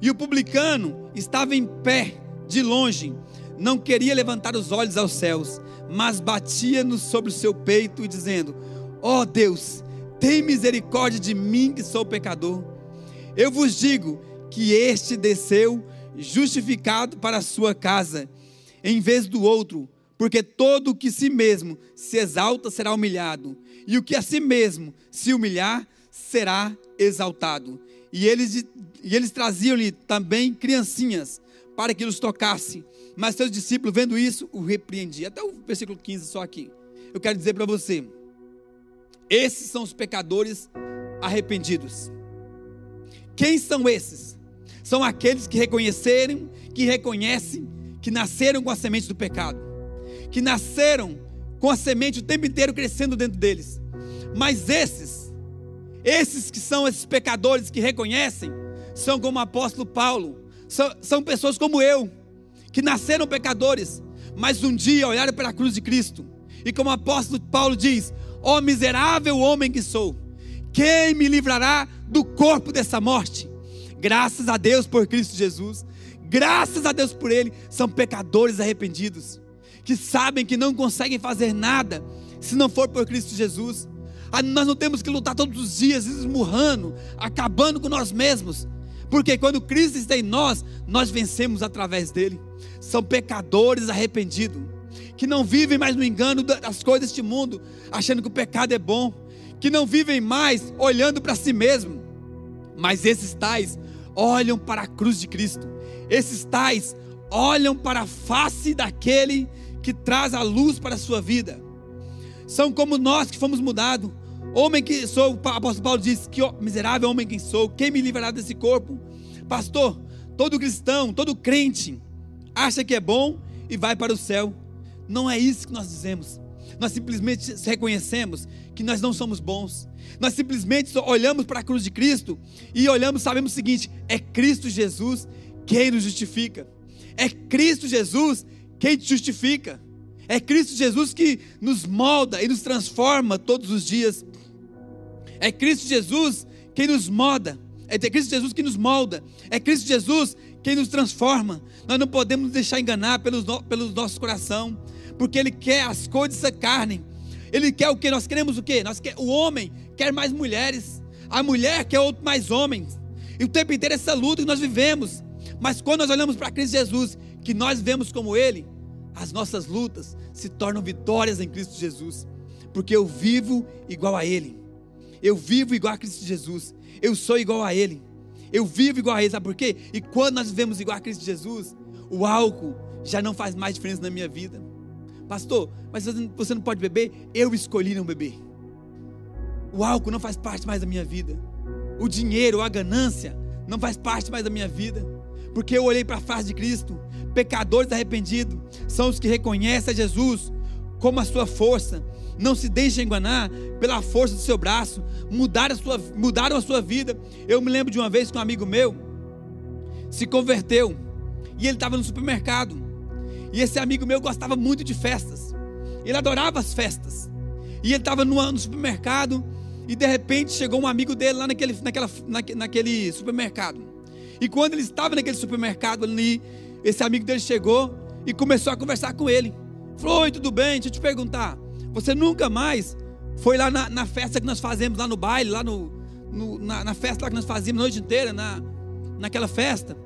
E o publicano estava em pé, de longe, não queria levantar os olhos aos céus, mas batia-nos sobre o seu peito e dizendo: Ó oh Deus, tem misericórdia de mim que sou pecador. Eu vos digo que este desceu justificado para a sua casa, em vez do outro, porque todo o que si mesmo se exalta será humilhado, e o que a si mesmo se humilhar será exaltado. E eles, e eles traziam-lhe também criancinhas para que os tocasse. Mas seus discípulos, vendo isso, o repreendiam. Até o versículo 15, só aqui. Eu quero dizer para você: esses são os pecadores arrependidos. Quem são esses? São aqueles que reconheceram, que reconhecem que nasceram com a semente do pecado, que nasceram com a semente o tempo inteiro crescendo dentro deles. Mas esses, esses que são esses pecadores que reconhecem, são como o apóstolo Paulo, são, são pessoas como eu, que nasceram pecadores, mas um dia olharam para a cruz de Cristo, e como o apóstolo Paulo diz: Ó oh, miserável homem que sou, quem me livrará do corpo dessa morte? Graças a Deus por Cristo Jesus, graças a Deus por Ele, são pecadores arrependidos, que sabem que não conseguem fazer nada se não for por Cristo Jesus. Ah, nós não temos que lutar todos os dias, esmurrando, acabando com nós mesmos. Porque quando Cristo está em nós, nós vencemos através dele. São pecadores arrependidos, que não vivem mais no engano das coisas deste mundo, achando que o pecado é bom, que não vivem mais olhando para si mesmo. Mas esses tais olham para a cruz de Cristo. Esses tais olham para a face daquele que traz a luz para a sua vida. São como nós que fomos mudados Homem que sou, o apóstolo Paulo diz: Que miserável homem que sou, quem me livrará desse corpo? Pastor, todo cristão, todo crente, acha que é bom e vai para o céu. Não é isso que nós dizemos. Nós simplesmente reconhecemos que nós não somos bons. Nós simplesmente olhamos para a cruz de Cristo e olhamos, sabemos o seguinte: é Cristo Jesus quem nos justifica. É Cristo Jesus quem te justifica. É Cristo Jesus que nos molda e nos transforma todos os dias. É Cristo Jesus quem nos molda. É Cristo Jesus que nos molda. É Cristo Jesus quem nos transforma. Nós não podemos nos deixar enganar pelo, pelo nosso coração, porque Ele quer as coisas da carne. Ele quer o que? Nós queremos o que? Nós quer, o homem quer mais mulheres, a mulher quer outro mais homens. E o tempo inteiro é essa luta que nós vivemos. Mas quando nós olhamos para Cristo Jesus, que nós vemos como Ele, as nossas lutas se tornam vitórias em Cristo Jesus, porque eu vivo igual a Ele, eu vivo igual a Cristo Jesus, eu sou igual a Ele, eu vivo igual a Ele, sabe por quê? E quando nós vivemos igual a Cristo Jesus, o álcool já não faz mais diferença na minha vida. Pastor, mas você não pode beber? Eu escolhi não beber. O álcool não faz parte mais da minha vida. O dinheiro, a ganância, não faz parte mais da minha vida. Porque eu olhei para a face de Cristo Pecadores arrependidos são os que reconhecem a Jesus como a sua força. Não se deixem enganar pela força do seu braço. Mudaram a sua, mudaram a sua vida. Eu me lembro de uma vez que um amigo meu se converteu. E ele estava no supermercado. E esse amigo meu gostava muito de festas. Ele adorava as festas. E ele estava no, no, supermercado. E de repente chegou um amigo dele lá naquele, naquela, naquele supermercado. E quando ele estava naquele supermercado ali, esse amigo dele chegou e começou a conversar com ele. Falou: Oi, tudo bem? Deixa eu te perguntar. Você nunca mais foi lá na, na festa que nós fazemos, lá no baile, lá no, no na, na, festa que nós fazíamos a noite inteira, na, naquela festa?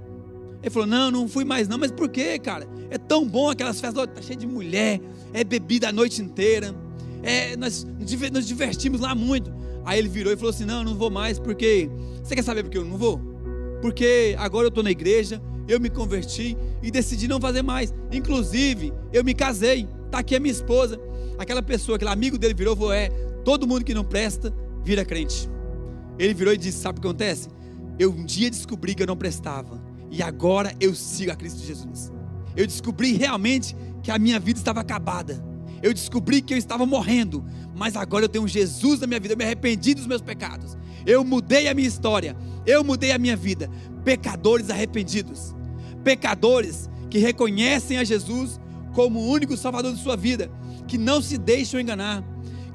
Ele falou: Não, não fui mais não. Mas por quê, cara? É tão bom aquelas festas, tá cheio de mulher, é bebida a noite inteira. É, nós nos divertimos lá muito. Aí ele virou e falou assim: Não, não vou mais, porque. Você quer saber por que eu não vou? Porque agora eu estou na igreja, eu me converti e decidi não fazer mais. Inclusive, eu me casei. Está aqui a minha esposa. Aquela pessoa, aquele amigo dele virou e falou: É, todo mundo que não presta vira crente. Ele virou e disse: Sabe o que acontece? Eu um dia descobri que eu não prestava. E agora eu sigo a Cristo Jesus. Eu descobri realmente que a minha vida estava acabada. Eu descobri que eu estava morrendo. Mas agora eu tenho Jesus na minha vida. Eu me arrependi dos meus pecados. Eu mudei a minha história. Eu mudei a minha vida pecadores arrependidos, pecadores que reconhecem a Jesus como o único Salvador de sua vida, que não se deixam enganar,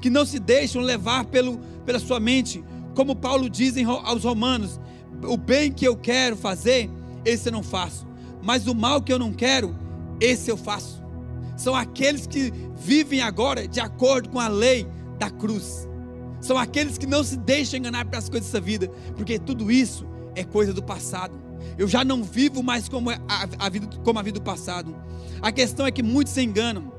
que não se deixam levar pelo, pela sua mente, como Paulo diz aos Romanos: o bem que eu quero fazer, esse eu não faço, mas o mal que eu não quero, esse eu faço. São aqueles que vivem agora de acordo com a lei da cruz. São aqueles que não se deixam enganar pelas coisas dessa vida, porque tudo isso é coisa do passado. Eu já não vivo mais como a, a, vida, como a vida do passado. A questão é que muitos se enganam.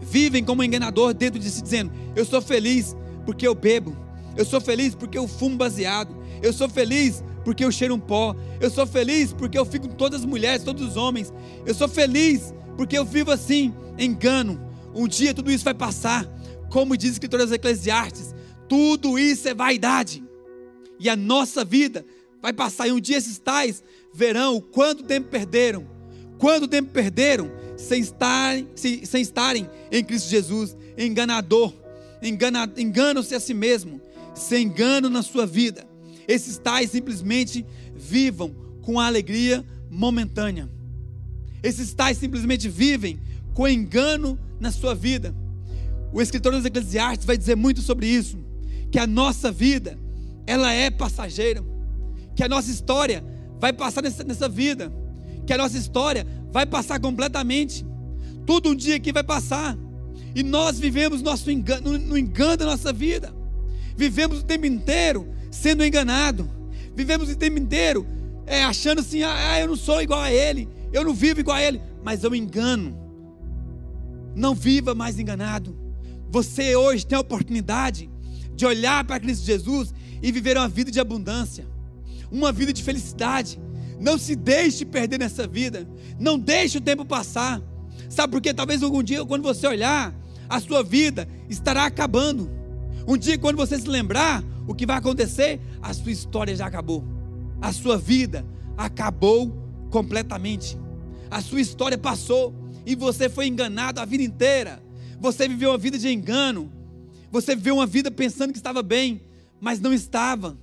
Vivem como um enganador dentro de si, dizendo: Eu sou feliz porque eu bebo. Eu sou feliz porque eu fumo baseado. Eu sou feliz porque eu cheiro um pó. Eu sou feliz porque eu fico com todas as mulheres, todos os homens. Eu sou feliz porque eu vivo assim, engano. Um dia tudo isso vai passar. Como diz o escritor das Eclesiastes, tudo isso é vaidade. E a nossa vida vai passar. E um dia esses tais verão quanto tempo perderam. Quanto tempo perderam sem estarem, sem, sem estarem em Cristo Jesus. Enganador. Engana, enganam-se a si mesmo. Se enganam na sua vida. Esses tais simplesmente vivam com a alegria momentânea. Esses tais simplesmente vivem com engano na sua vida. O escritor dos Eclesiastes vai dizer muito sobre isso, que a nossa vida, ela é passageira que a nossa história vai passar nessa, nessa vida, que a nossa história vai passar completamente. Tudo um dia aqui vai passar. E nós vivemos nosso engano, no engano da nossa vida. Vivemos o tempo inteiro sendo enganado. Vivemos o tempo inteiro é, achando assim: ah, ah, eu não sou igual a ele, eu não vivo igual a ele, mas eu engano. Não viva mais enganado. Você hoje tem a oportunidade de olhar para Cristo Jesus e viver uma vida de abundância uma vida de felicidade. Não se deixe perder nessa vida. Não deixe o tempo passar. Sabe por quê? Talvez algum dia, quando você olhar, a sua vida estará acabando. Um dia, quando você se lembrar o que vai acontecer, a sua história já acabou. A sua vida acabou completamente. A sua história passou e você foi enganado a vida inteira. Você viveu uma vida de engano. Você viveu uma vida pensando que estava bem, mas não estava.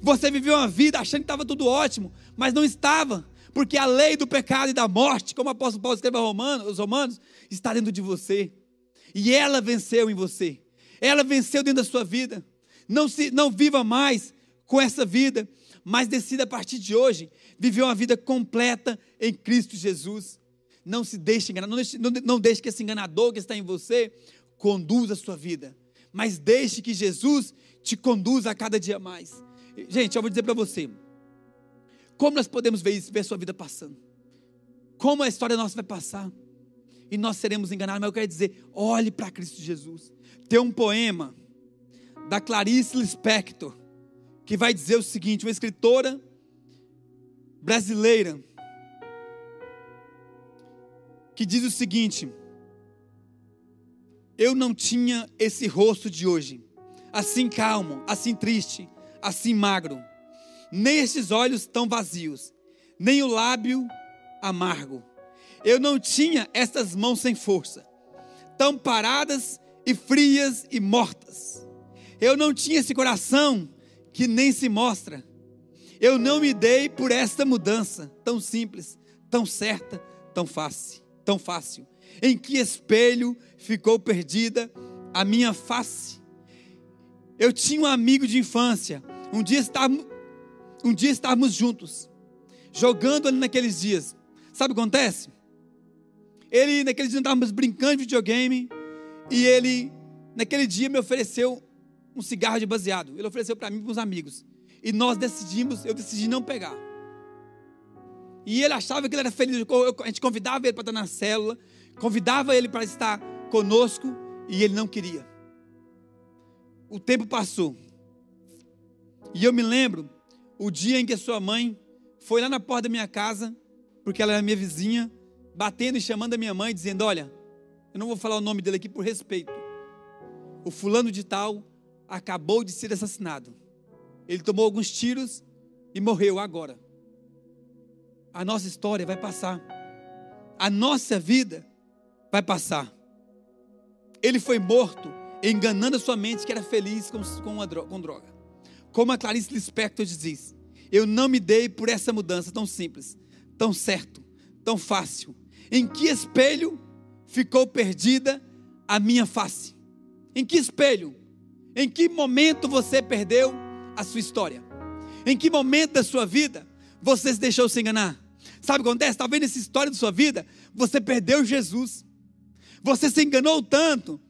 Você viveu uma vida achando que estava tudo ótimo, mas não estava. Porque a lei do pecado e da morte, como o apóstolo Paulo escreve aos Romanos, está dentro de você. E ela venceu em você. Ela venceu dentro da sua vida. Não, se, não viva mais com essa vida, mas decida a partir de hoje viver uma vida completa em Cristo Jesus. Não se deixe enganar, não deixe, não, não deixe que esse enganador que está em você conduza a sua vida, mas deixe que Jesus te conduza a cada dia mais. Gente, eu vou dizer para você, como nós podemos ver isso, ver sua vida passando? Como a história nossa vai passar? E nós seremos enganados, mas eu quero dizer, olhe para Cristo Jesus. Tem um poema da Clarice Lispector que vai dizer o seguinte: uma escritora brasileira que diz o seguinte: Eu não tinha esse rosto de hoje, assim calmo, assim triste, assim magro nem estes olhos tão vazios, nem o lábio amargo. Eu não tinha estas mãos sem força, tão paradas e frias e mortas. Eu não tinha esse coração que nem se mostra. Eu não me dei por esta mudança tão simples, tão certa, tão fácil, tão fácil. Em que espelho ficou perdida a minha face? Eu tinha um amigo de infância. Um dia estávamos um dia estarmos juntos, jogando ali naqueles dias. Sabe o que acontece? Ele, naquele dia, estávamos brincando de videogame, e ele, naquele dia, me ofereceu um cigarro de baseado. Ele ofereceu para mim e para os amigos. E nós decidimos, eu decidi não pegar. E ele achava que ele era feliz. A gente convidava ele para estar na célula, convidava ele para estar conosco, e ele não queria. O tempo passou. E eu me lembro o dia em que a sua mãe foi lá na porta da minha casa, porque ela era minha vizinha, batendo e chamando a minha mãe, dizendo: Olha, eu não vou falar o nome dele aqui por respeito. O fulano de tal acabou de ser assassinado. Ele tomou alguns tiros e morreu agora. A nossa história vai passar. A nossa vida vai passar. Ele foi morto enganando a sua mente que era feliz com, com droga. Como a Clarice Lispector diz, eu não me dei por essa mudança tão simples, tão certo, tão fácil. Em que espelho ficou perdida a minha face? Em que espelho? Em que momento você perdeu a sua história? Em que momento da sua vida você se deixou se enganar? Sabe o que acontece? Talvez nessa história da sua vida você perdeu Jesus. Você se enganou tanto,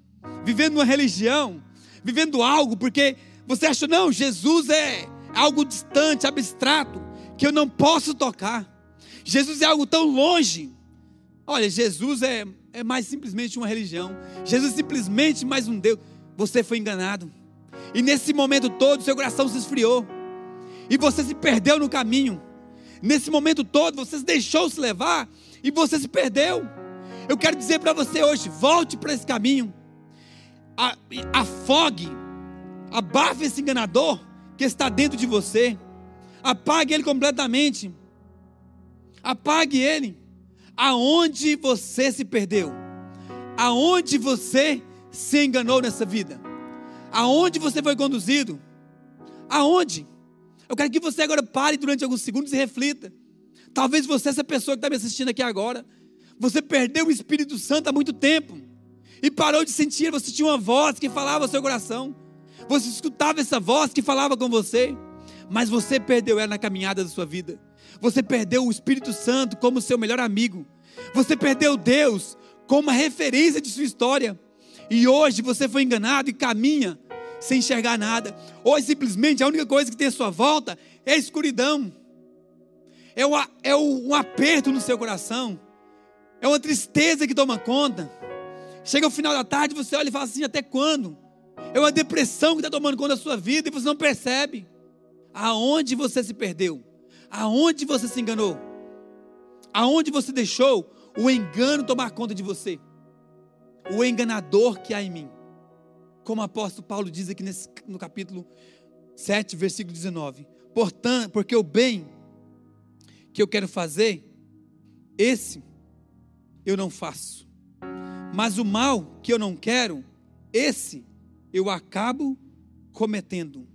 vivendo uma religião, vivendo algo, porque você acha, não, Jesus é algo distante, abstrato, que eu não posso tocar. Jesus é algo tão longe. Olha, Jesus é, é mais simplesmente uma religião. Jesus é simplesmente mais um Deus. Você foi enganado. E nesse momento todo, seu coração se esfriou. E você se perdeu no caminho. Nesse momento todo, você se deixou se levar e você se perdeu. Eu quero dizer para você hoje: volte para esse caminho. Afogue Abafe esse enganador que está dentro de você. Apague ele completamente. Apague ele. Aonde você se perdeu? Aonde você se enganou nessa vida? Aonde você foi conduzido? Aonde? Eu quero que você agora pare durante alguns segundos e reflita. Talvez você, essa pessoa que está me assistindo aqui agora, você perdeu o Espírito Santo há muito tempo e parou de sentir, você tinha uma voz que falava ao seu coração. Você escutava essa voz que falava com você, mas você perdeu ela na caminhada da sua vida. Você perdeu o Espírito Santo como seu melhor amigo. Você perdeu Deus como a referência de sua história. E hoje você foi enganado e caminha sem enxergar nada. Hoje simplesmente a única coisa que tem à sua volta é a escuridão. É, o, é um aperto no seu coração. É uma tristeza que toma conta. Chega o final da tarde, você olha e fala assim: até quando? É uma depressão que está tomando conta da sua vida e você não percebe. Aonde você se perdeu? Aonde você se enganou? Aonde você deixou o engano tomar conta de você? O enganador que há em mim. como o apóstolo Paulo diz aqui nesse, no capítulo 7, versículo 19. Portanto, porque o bem que eu quero fazer, esse eu não faço. Mas o mal que eu não quero, esse eu acabo cometendo.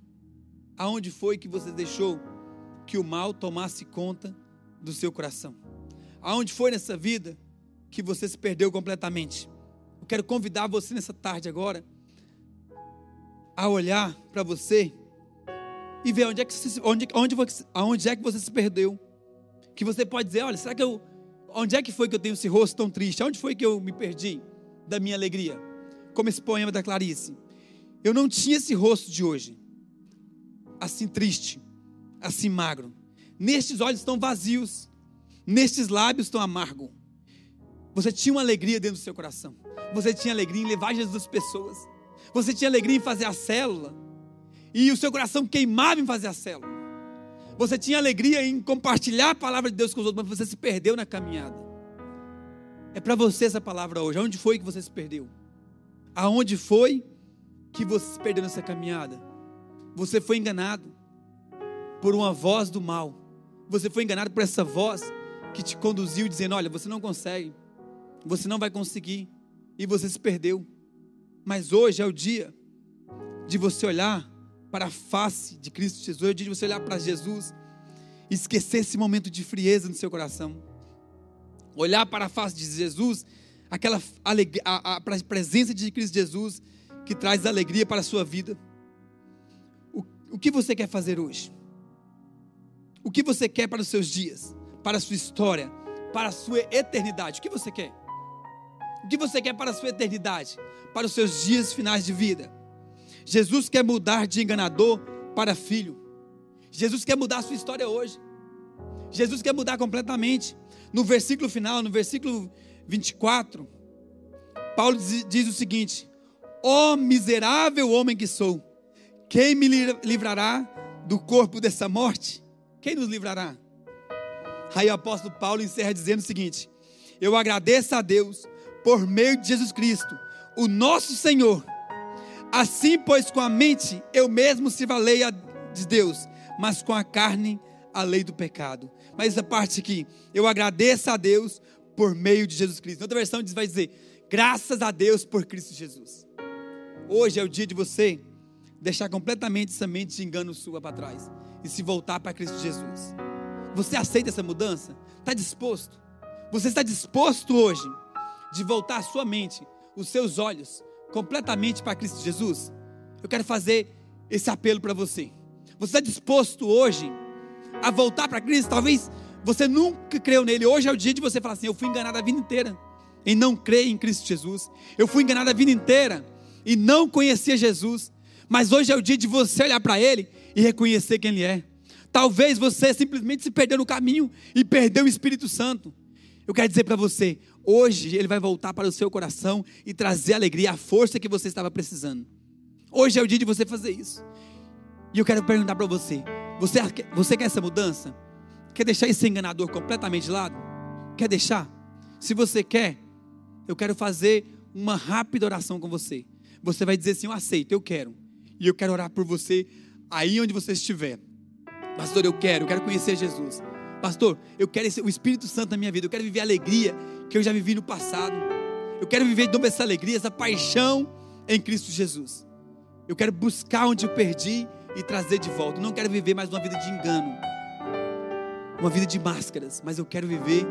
Aonde foi que você deixou que o mal tomasse conta do seu coração? Aonde foi nessa vida que você se perdeu completamente? Eu quero convidar você nessa tarde agora a olhar para você e ver onde é que você, onde, onde, onde é que você se perdeu. Que você pode dizer, olha, será que eu onde é que foi que eu tenho esse rosto tão triste? Onde foi que eu me perdi da minha alegria? Como esse poema da Clarice. Eu não tinha esse rosto de hoje. Assim triste, assim magro. Nestes olhos estão vazios, nestes lábios estão amargos. Você tinha uma alegria dentro do seu coração. Você tinha alegria em levar Jesus às pessoas. Você tinha alegria em fazer a célula. E o seu coração queimava em fazer a célula. Você tinha alegria em compartilhar a palavra de Deus com os outros, mas você se perdeu na caminhada. É para você essa palavra hoje. Aonde foi que você se perdeu? Aonde foi que você se perdeu nessa caminhada? Você foi enganado por uma voz do mal. Você foi enganado por essa voz que te conduziu dizendo: Olha, você não consegue, você não vai conseguir, e você se perdeu. Mas hoje é o dia de você olhar para a face de Cristo Jesus, é o dia de você olhar para Jesus esquecer esse momento de frieza no seu coração. Olhar para a face de Jesus, aquela alegria, a, a presença de Cristo Jesus que traz alegria para a sua vida. O, o que você quer fazer hoje? O que você quer para os seus dias, para a sua história, para a sua eternidade? O que você quer? O que você quer para a sua eternidade, para os seus dias finais de vida? Jesus quer mudar de enganador para filho. Jesus quer mudar a sua história hoje. Jesus quer mudar completamente. No versículo final, no versículo 24, Paulo diz o seguinte: Ó oh, miserável homem que sou, quem me livrará do corpo dessa morte? Quem nos livrará? Aí o apóstolo Paulo encerra dizendo o seguinte: Eu agradeço a Deus por meio de Jesus Cristo, o nosso Senhor. Assim, pois, com a mente eu mesmo sirvo a lei de Deus, mas com a carne a lei do pecado. Mas essa parte aqui, eu agradeço a Deus por meio de Jesus Cristo. Outra versão vai dizer, graças a Deus por Cristo Jesus. Hoje é o dia de você deixar completamente essa mente de engano sua para trás e se voltar para Cristo Jesus. Você aceita essa mudança? Está disposto? Você está disposto hoje de voltar a sua mente, os seus olhos completamente para Cristo Jesus? Eu quero fazer esse apelo para você. Você está disposto hoje a voltar para Cristo? Talvez você nunca creu nele. Hoje é o dia de você falar assim: Eu fui enganado a vida inteira em não crer em Cristo Jesus. Eu fui enganado a vida inteira e não conhecia Jesus. Mas hoje é o dia de você olhar para Ele e reconhecer quem Ele é. Talvez você simplesmente se perdeu no caminho e perdeu o Espírito Santo. Eu quero dizer para você, hoje Ele vai voltar para o seu coração e trazer a alegria, a força que você estava precisando. Hoje é o dia de você fazer isso. E eu quero perguntar para você: você, você quer essa mudança? Quer deixar esse enganador completamente de lado? Quer deixar? Se você quer, eu quero fazer uma rápida oração com você. Você vai dizer assim: Eu aceito, eu quero. E eu quero orar por você aí onde você estiver. Pastor, eu quero, eu quero conhecer Jesus. Pastor, eu quero esse, o Espírito Santo na minha vida. Eu quero viver a alegria que eu já vivi no passado. Eu quero viver de novo essa alegria, essa paixão em Cristo Jesus. Eu quero buscar onde eu perdi e trazer de volta. Eu não quero viver mais uma vida de engano, uma vida de máscaras, mas eu quero viver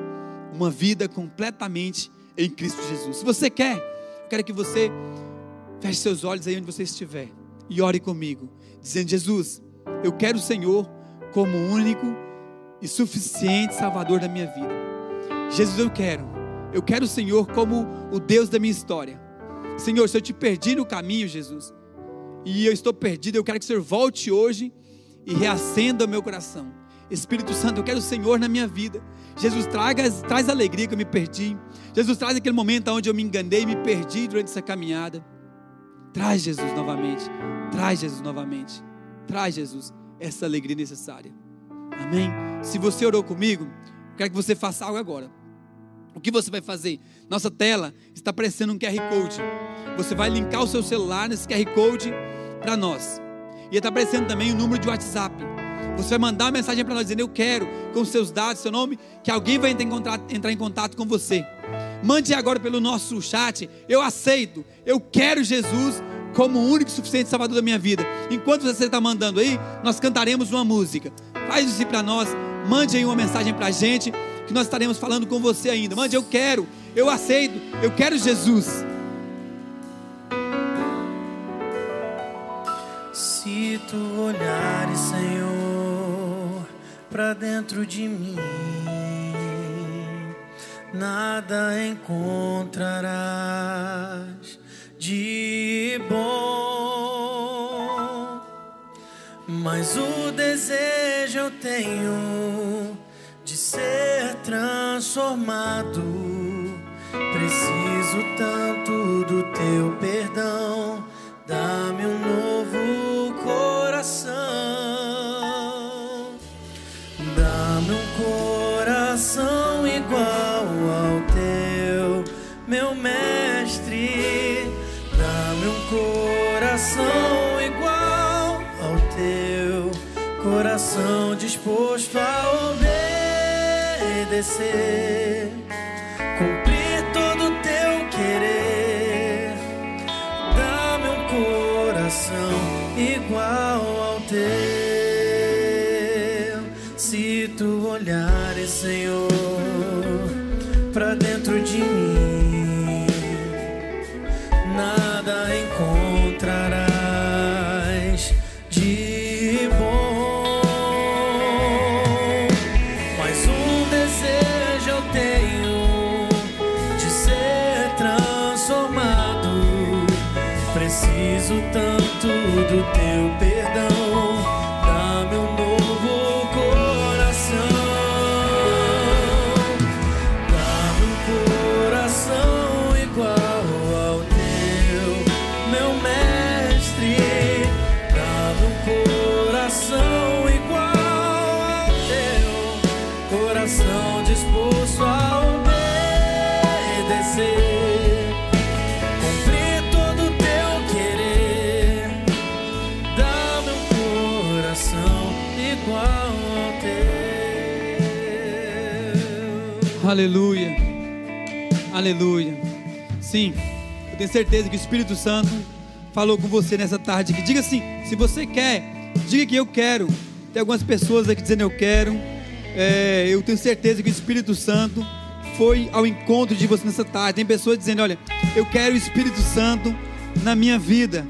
uma vida completamente em Cristo Jesus. Se você quer, eu quero que você feche seus olhos aí onde você estiver e ore comigo, dizendo: Jesus, eu quero o Senhor como único e suficiente Salvador da minha vida. Jesus, eu quero, eu quero o Senhor como o Deus da minha história. Senhor, se eu te perdi no caminho, Jesus, e eu estou perdido, eu quero que o Senhor volte hoje e reacenda meu coração. Espírito Santo, eu quero o Senhor na minha vida. Jesus, traga, traz a alegria que eu me perdi. Jesus, traz aquele momento onde eu me enganei, me perdi durante essa caminhada. Traz Jesus novamente. Traz Jesus novamente. Traz Jesus essa alegria necessária. Amém? Se você orou comigo, quero que você faça algo agora. O que você vai fazer? Nossa tela está aparecendo um QR Code. Você vai linkar o seu celular nesse QR Code para nós. E está aparecendo também o número de WhatsApp. Você vai mandar uma mensagem para nós dizendo: Eu quero, com seus dados, seu nome, que alguém vai entrar em contato com você. Mande agora pelo nosso chat. Eu aceito, eu quero Jesus como o único e suficiente Salvador da minha vida. Enquanto você está mandando aí, nós cantaremos uma música. Faz isso para nós. Mande aí uma mensagem para a gente, que nós estaremos falando com você ainda. Mande, eu quero, eu aceito, eu quero Jesus. Se tu olhares, Senhor, para dentro de mim, nada encontrarás de bom. Mas o desejo eu tenho de ser transformado. Preciso tanto do teu perdão. Dá-me um novo coração. Dá-me um coração igual ao teu, meu mestre. Dá-me um coração igual ao teu, coração disposto a obedecer, Aleluia. Aleluia. Sim, eu tenho certeza que o Espírito Santo falou com você nessa tarde. Que diga assim: se você quer, diga que eu quero. Tem algumas pessoas aqui dizendo eu quero. É, eu tenho certeza que o Espírito Santo foi ao encontro de você nessa tarde. Tem pessoas dizendo: olha, eu quero o Espírito Santo na minha vida.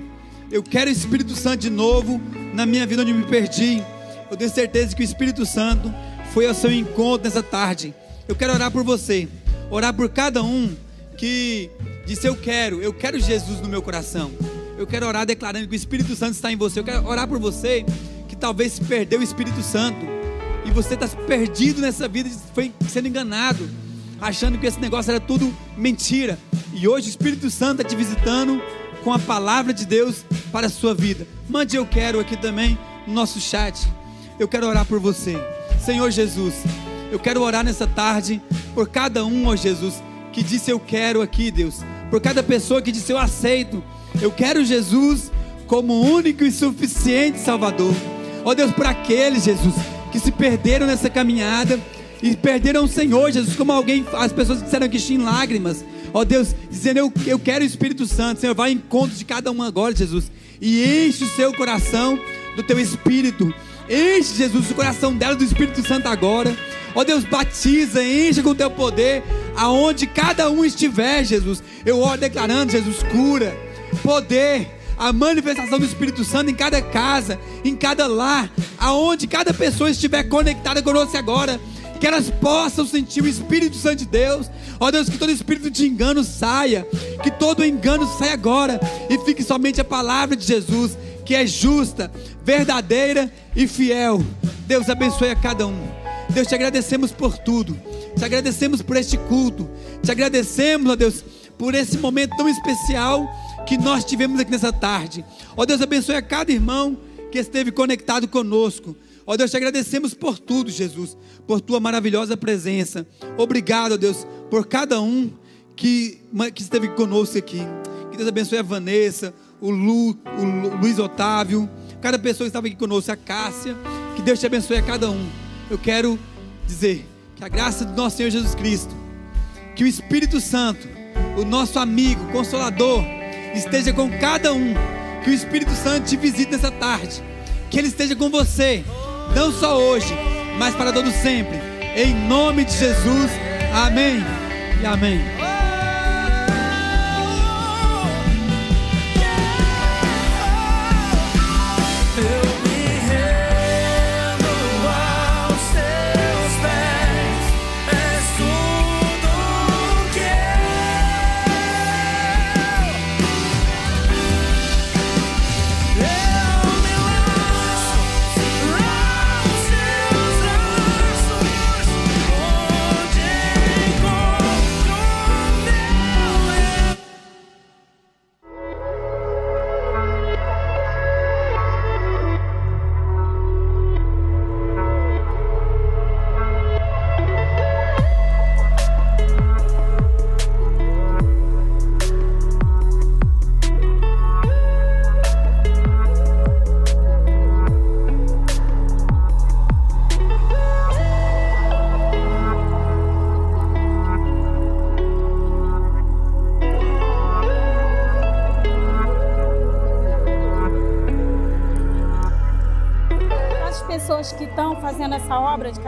Eu quero o Espírito Santo de novo na minha vida onde me perdi. Eu tenho certeza que o Espírito Santo foi ao seu encontro nessa tarde. Eu quero orar por você, orar por cada um que disse eu quero, eu quero Jesus no meu coração. Eu quero orar declarando que o Espírito Santo está em você. Eu quero orar por você que talvez perdeu o Espírito Santo e você está perdido nessa vida, foi sendo enganado, achando que esse negócio era tudo mentira. E hoje o Espírito Santo está te visitando com a palavra de Deus para a sua vida. Mande eu quero aqui também no nosso chat. Eu quero orar por você. Senhor Jesus, eu quero orar nessa tarde por cada um, ó Jesus, que disse eu quero aqui, Deus. Por cada pessoa que disse eu aceito. Eu quero Jesus como único e suficiente Salvador. Ó Deus, por aqueles, Jesus, que se perderam nessa caminhada e perderam o Senhor, Jesus, como alguém, as pessoas disseram que tinham lágrimas. Ó Deus, dizendo eu, eu quero o Espírito Santo, Senhor, vai em encontro de cada um agora, Jesus, e enche o seu coração do teu Espírito. Enche, Jesus, o coração dela do Espírito Santo agora. Ó Deus, batiza, enche com o teu poder, aonde cada um estiver, Jesus. Eu oro declarando, Jesus, cura, poder, a manifestação do Espírito Santo em cada casa, em cada lar, aonde cada pessoa estiver conectada conosco agora. Que elas possam sentir o Espírito Santo de Deus. Ó Deus, que todo espírito de engano saia. Que todo engano saia agora. E fique somente a palavra de Jesus, que é justa, verdadeira e fiel. Deus abençoe a cada um. Deus, te agradecemos por tudo. Te agradecemos por este culto. Te agradecemos, ó Deus, por esse momento tão especial que nós tivemos aqui nessa tarde. Ó Deus, abençoe a cada irmão que esteve conectado conosco. Ó Deus, te agradecemos por tudo, Jesus, por tua maravilhosa presença. Obrigado, ó Deus, por cada um que, que esteve conosco aqui. Que Deus abençoe a Vanessa, o, Lu, o Luiz Otávio, cada pessoa que estava aqui conosco, a Cássia. Que Deus te abençoe a cada um. Eu quero dizer que a graça do nosso Senhor Jesus Cristo, que o Espírito Santo, o nosso amigo, consolador, esteja com cada um. Que o Espírito Santo te visite nessa tarde. Que Ele esteja com você, não só hoje, mas para todo sempre. Em nome de Jesus. Amém e amém.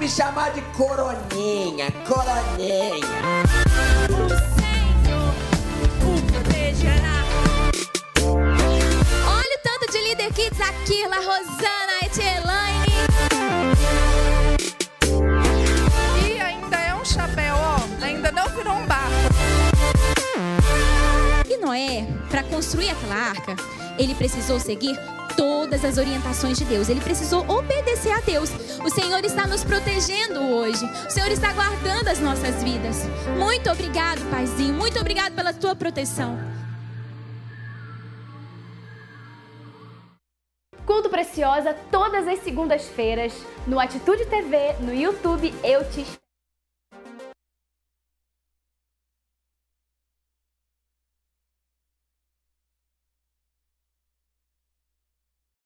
27 50. chamar de coroninha, coroninha. O Senhor o protegerá. Olha o tanto de líder kids aqui, La Rosana, Etielaine. E ainda é um chapéu, ó, ainda não virou um barco. E Noé, para construir aquela arca, ele precisou seguir todas as orientações de Deus. Ele precisou obedecer a Deus. O Senhor está nos protegendo hoje. O Senhor está guardando as nossas vidas. Muito obrigado, Paizinho. Muito obrigado pela tua proteção. Culto Preciosa todas as segundas-feiras no Atitude TV, no YouTube Eu Te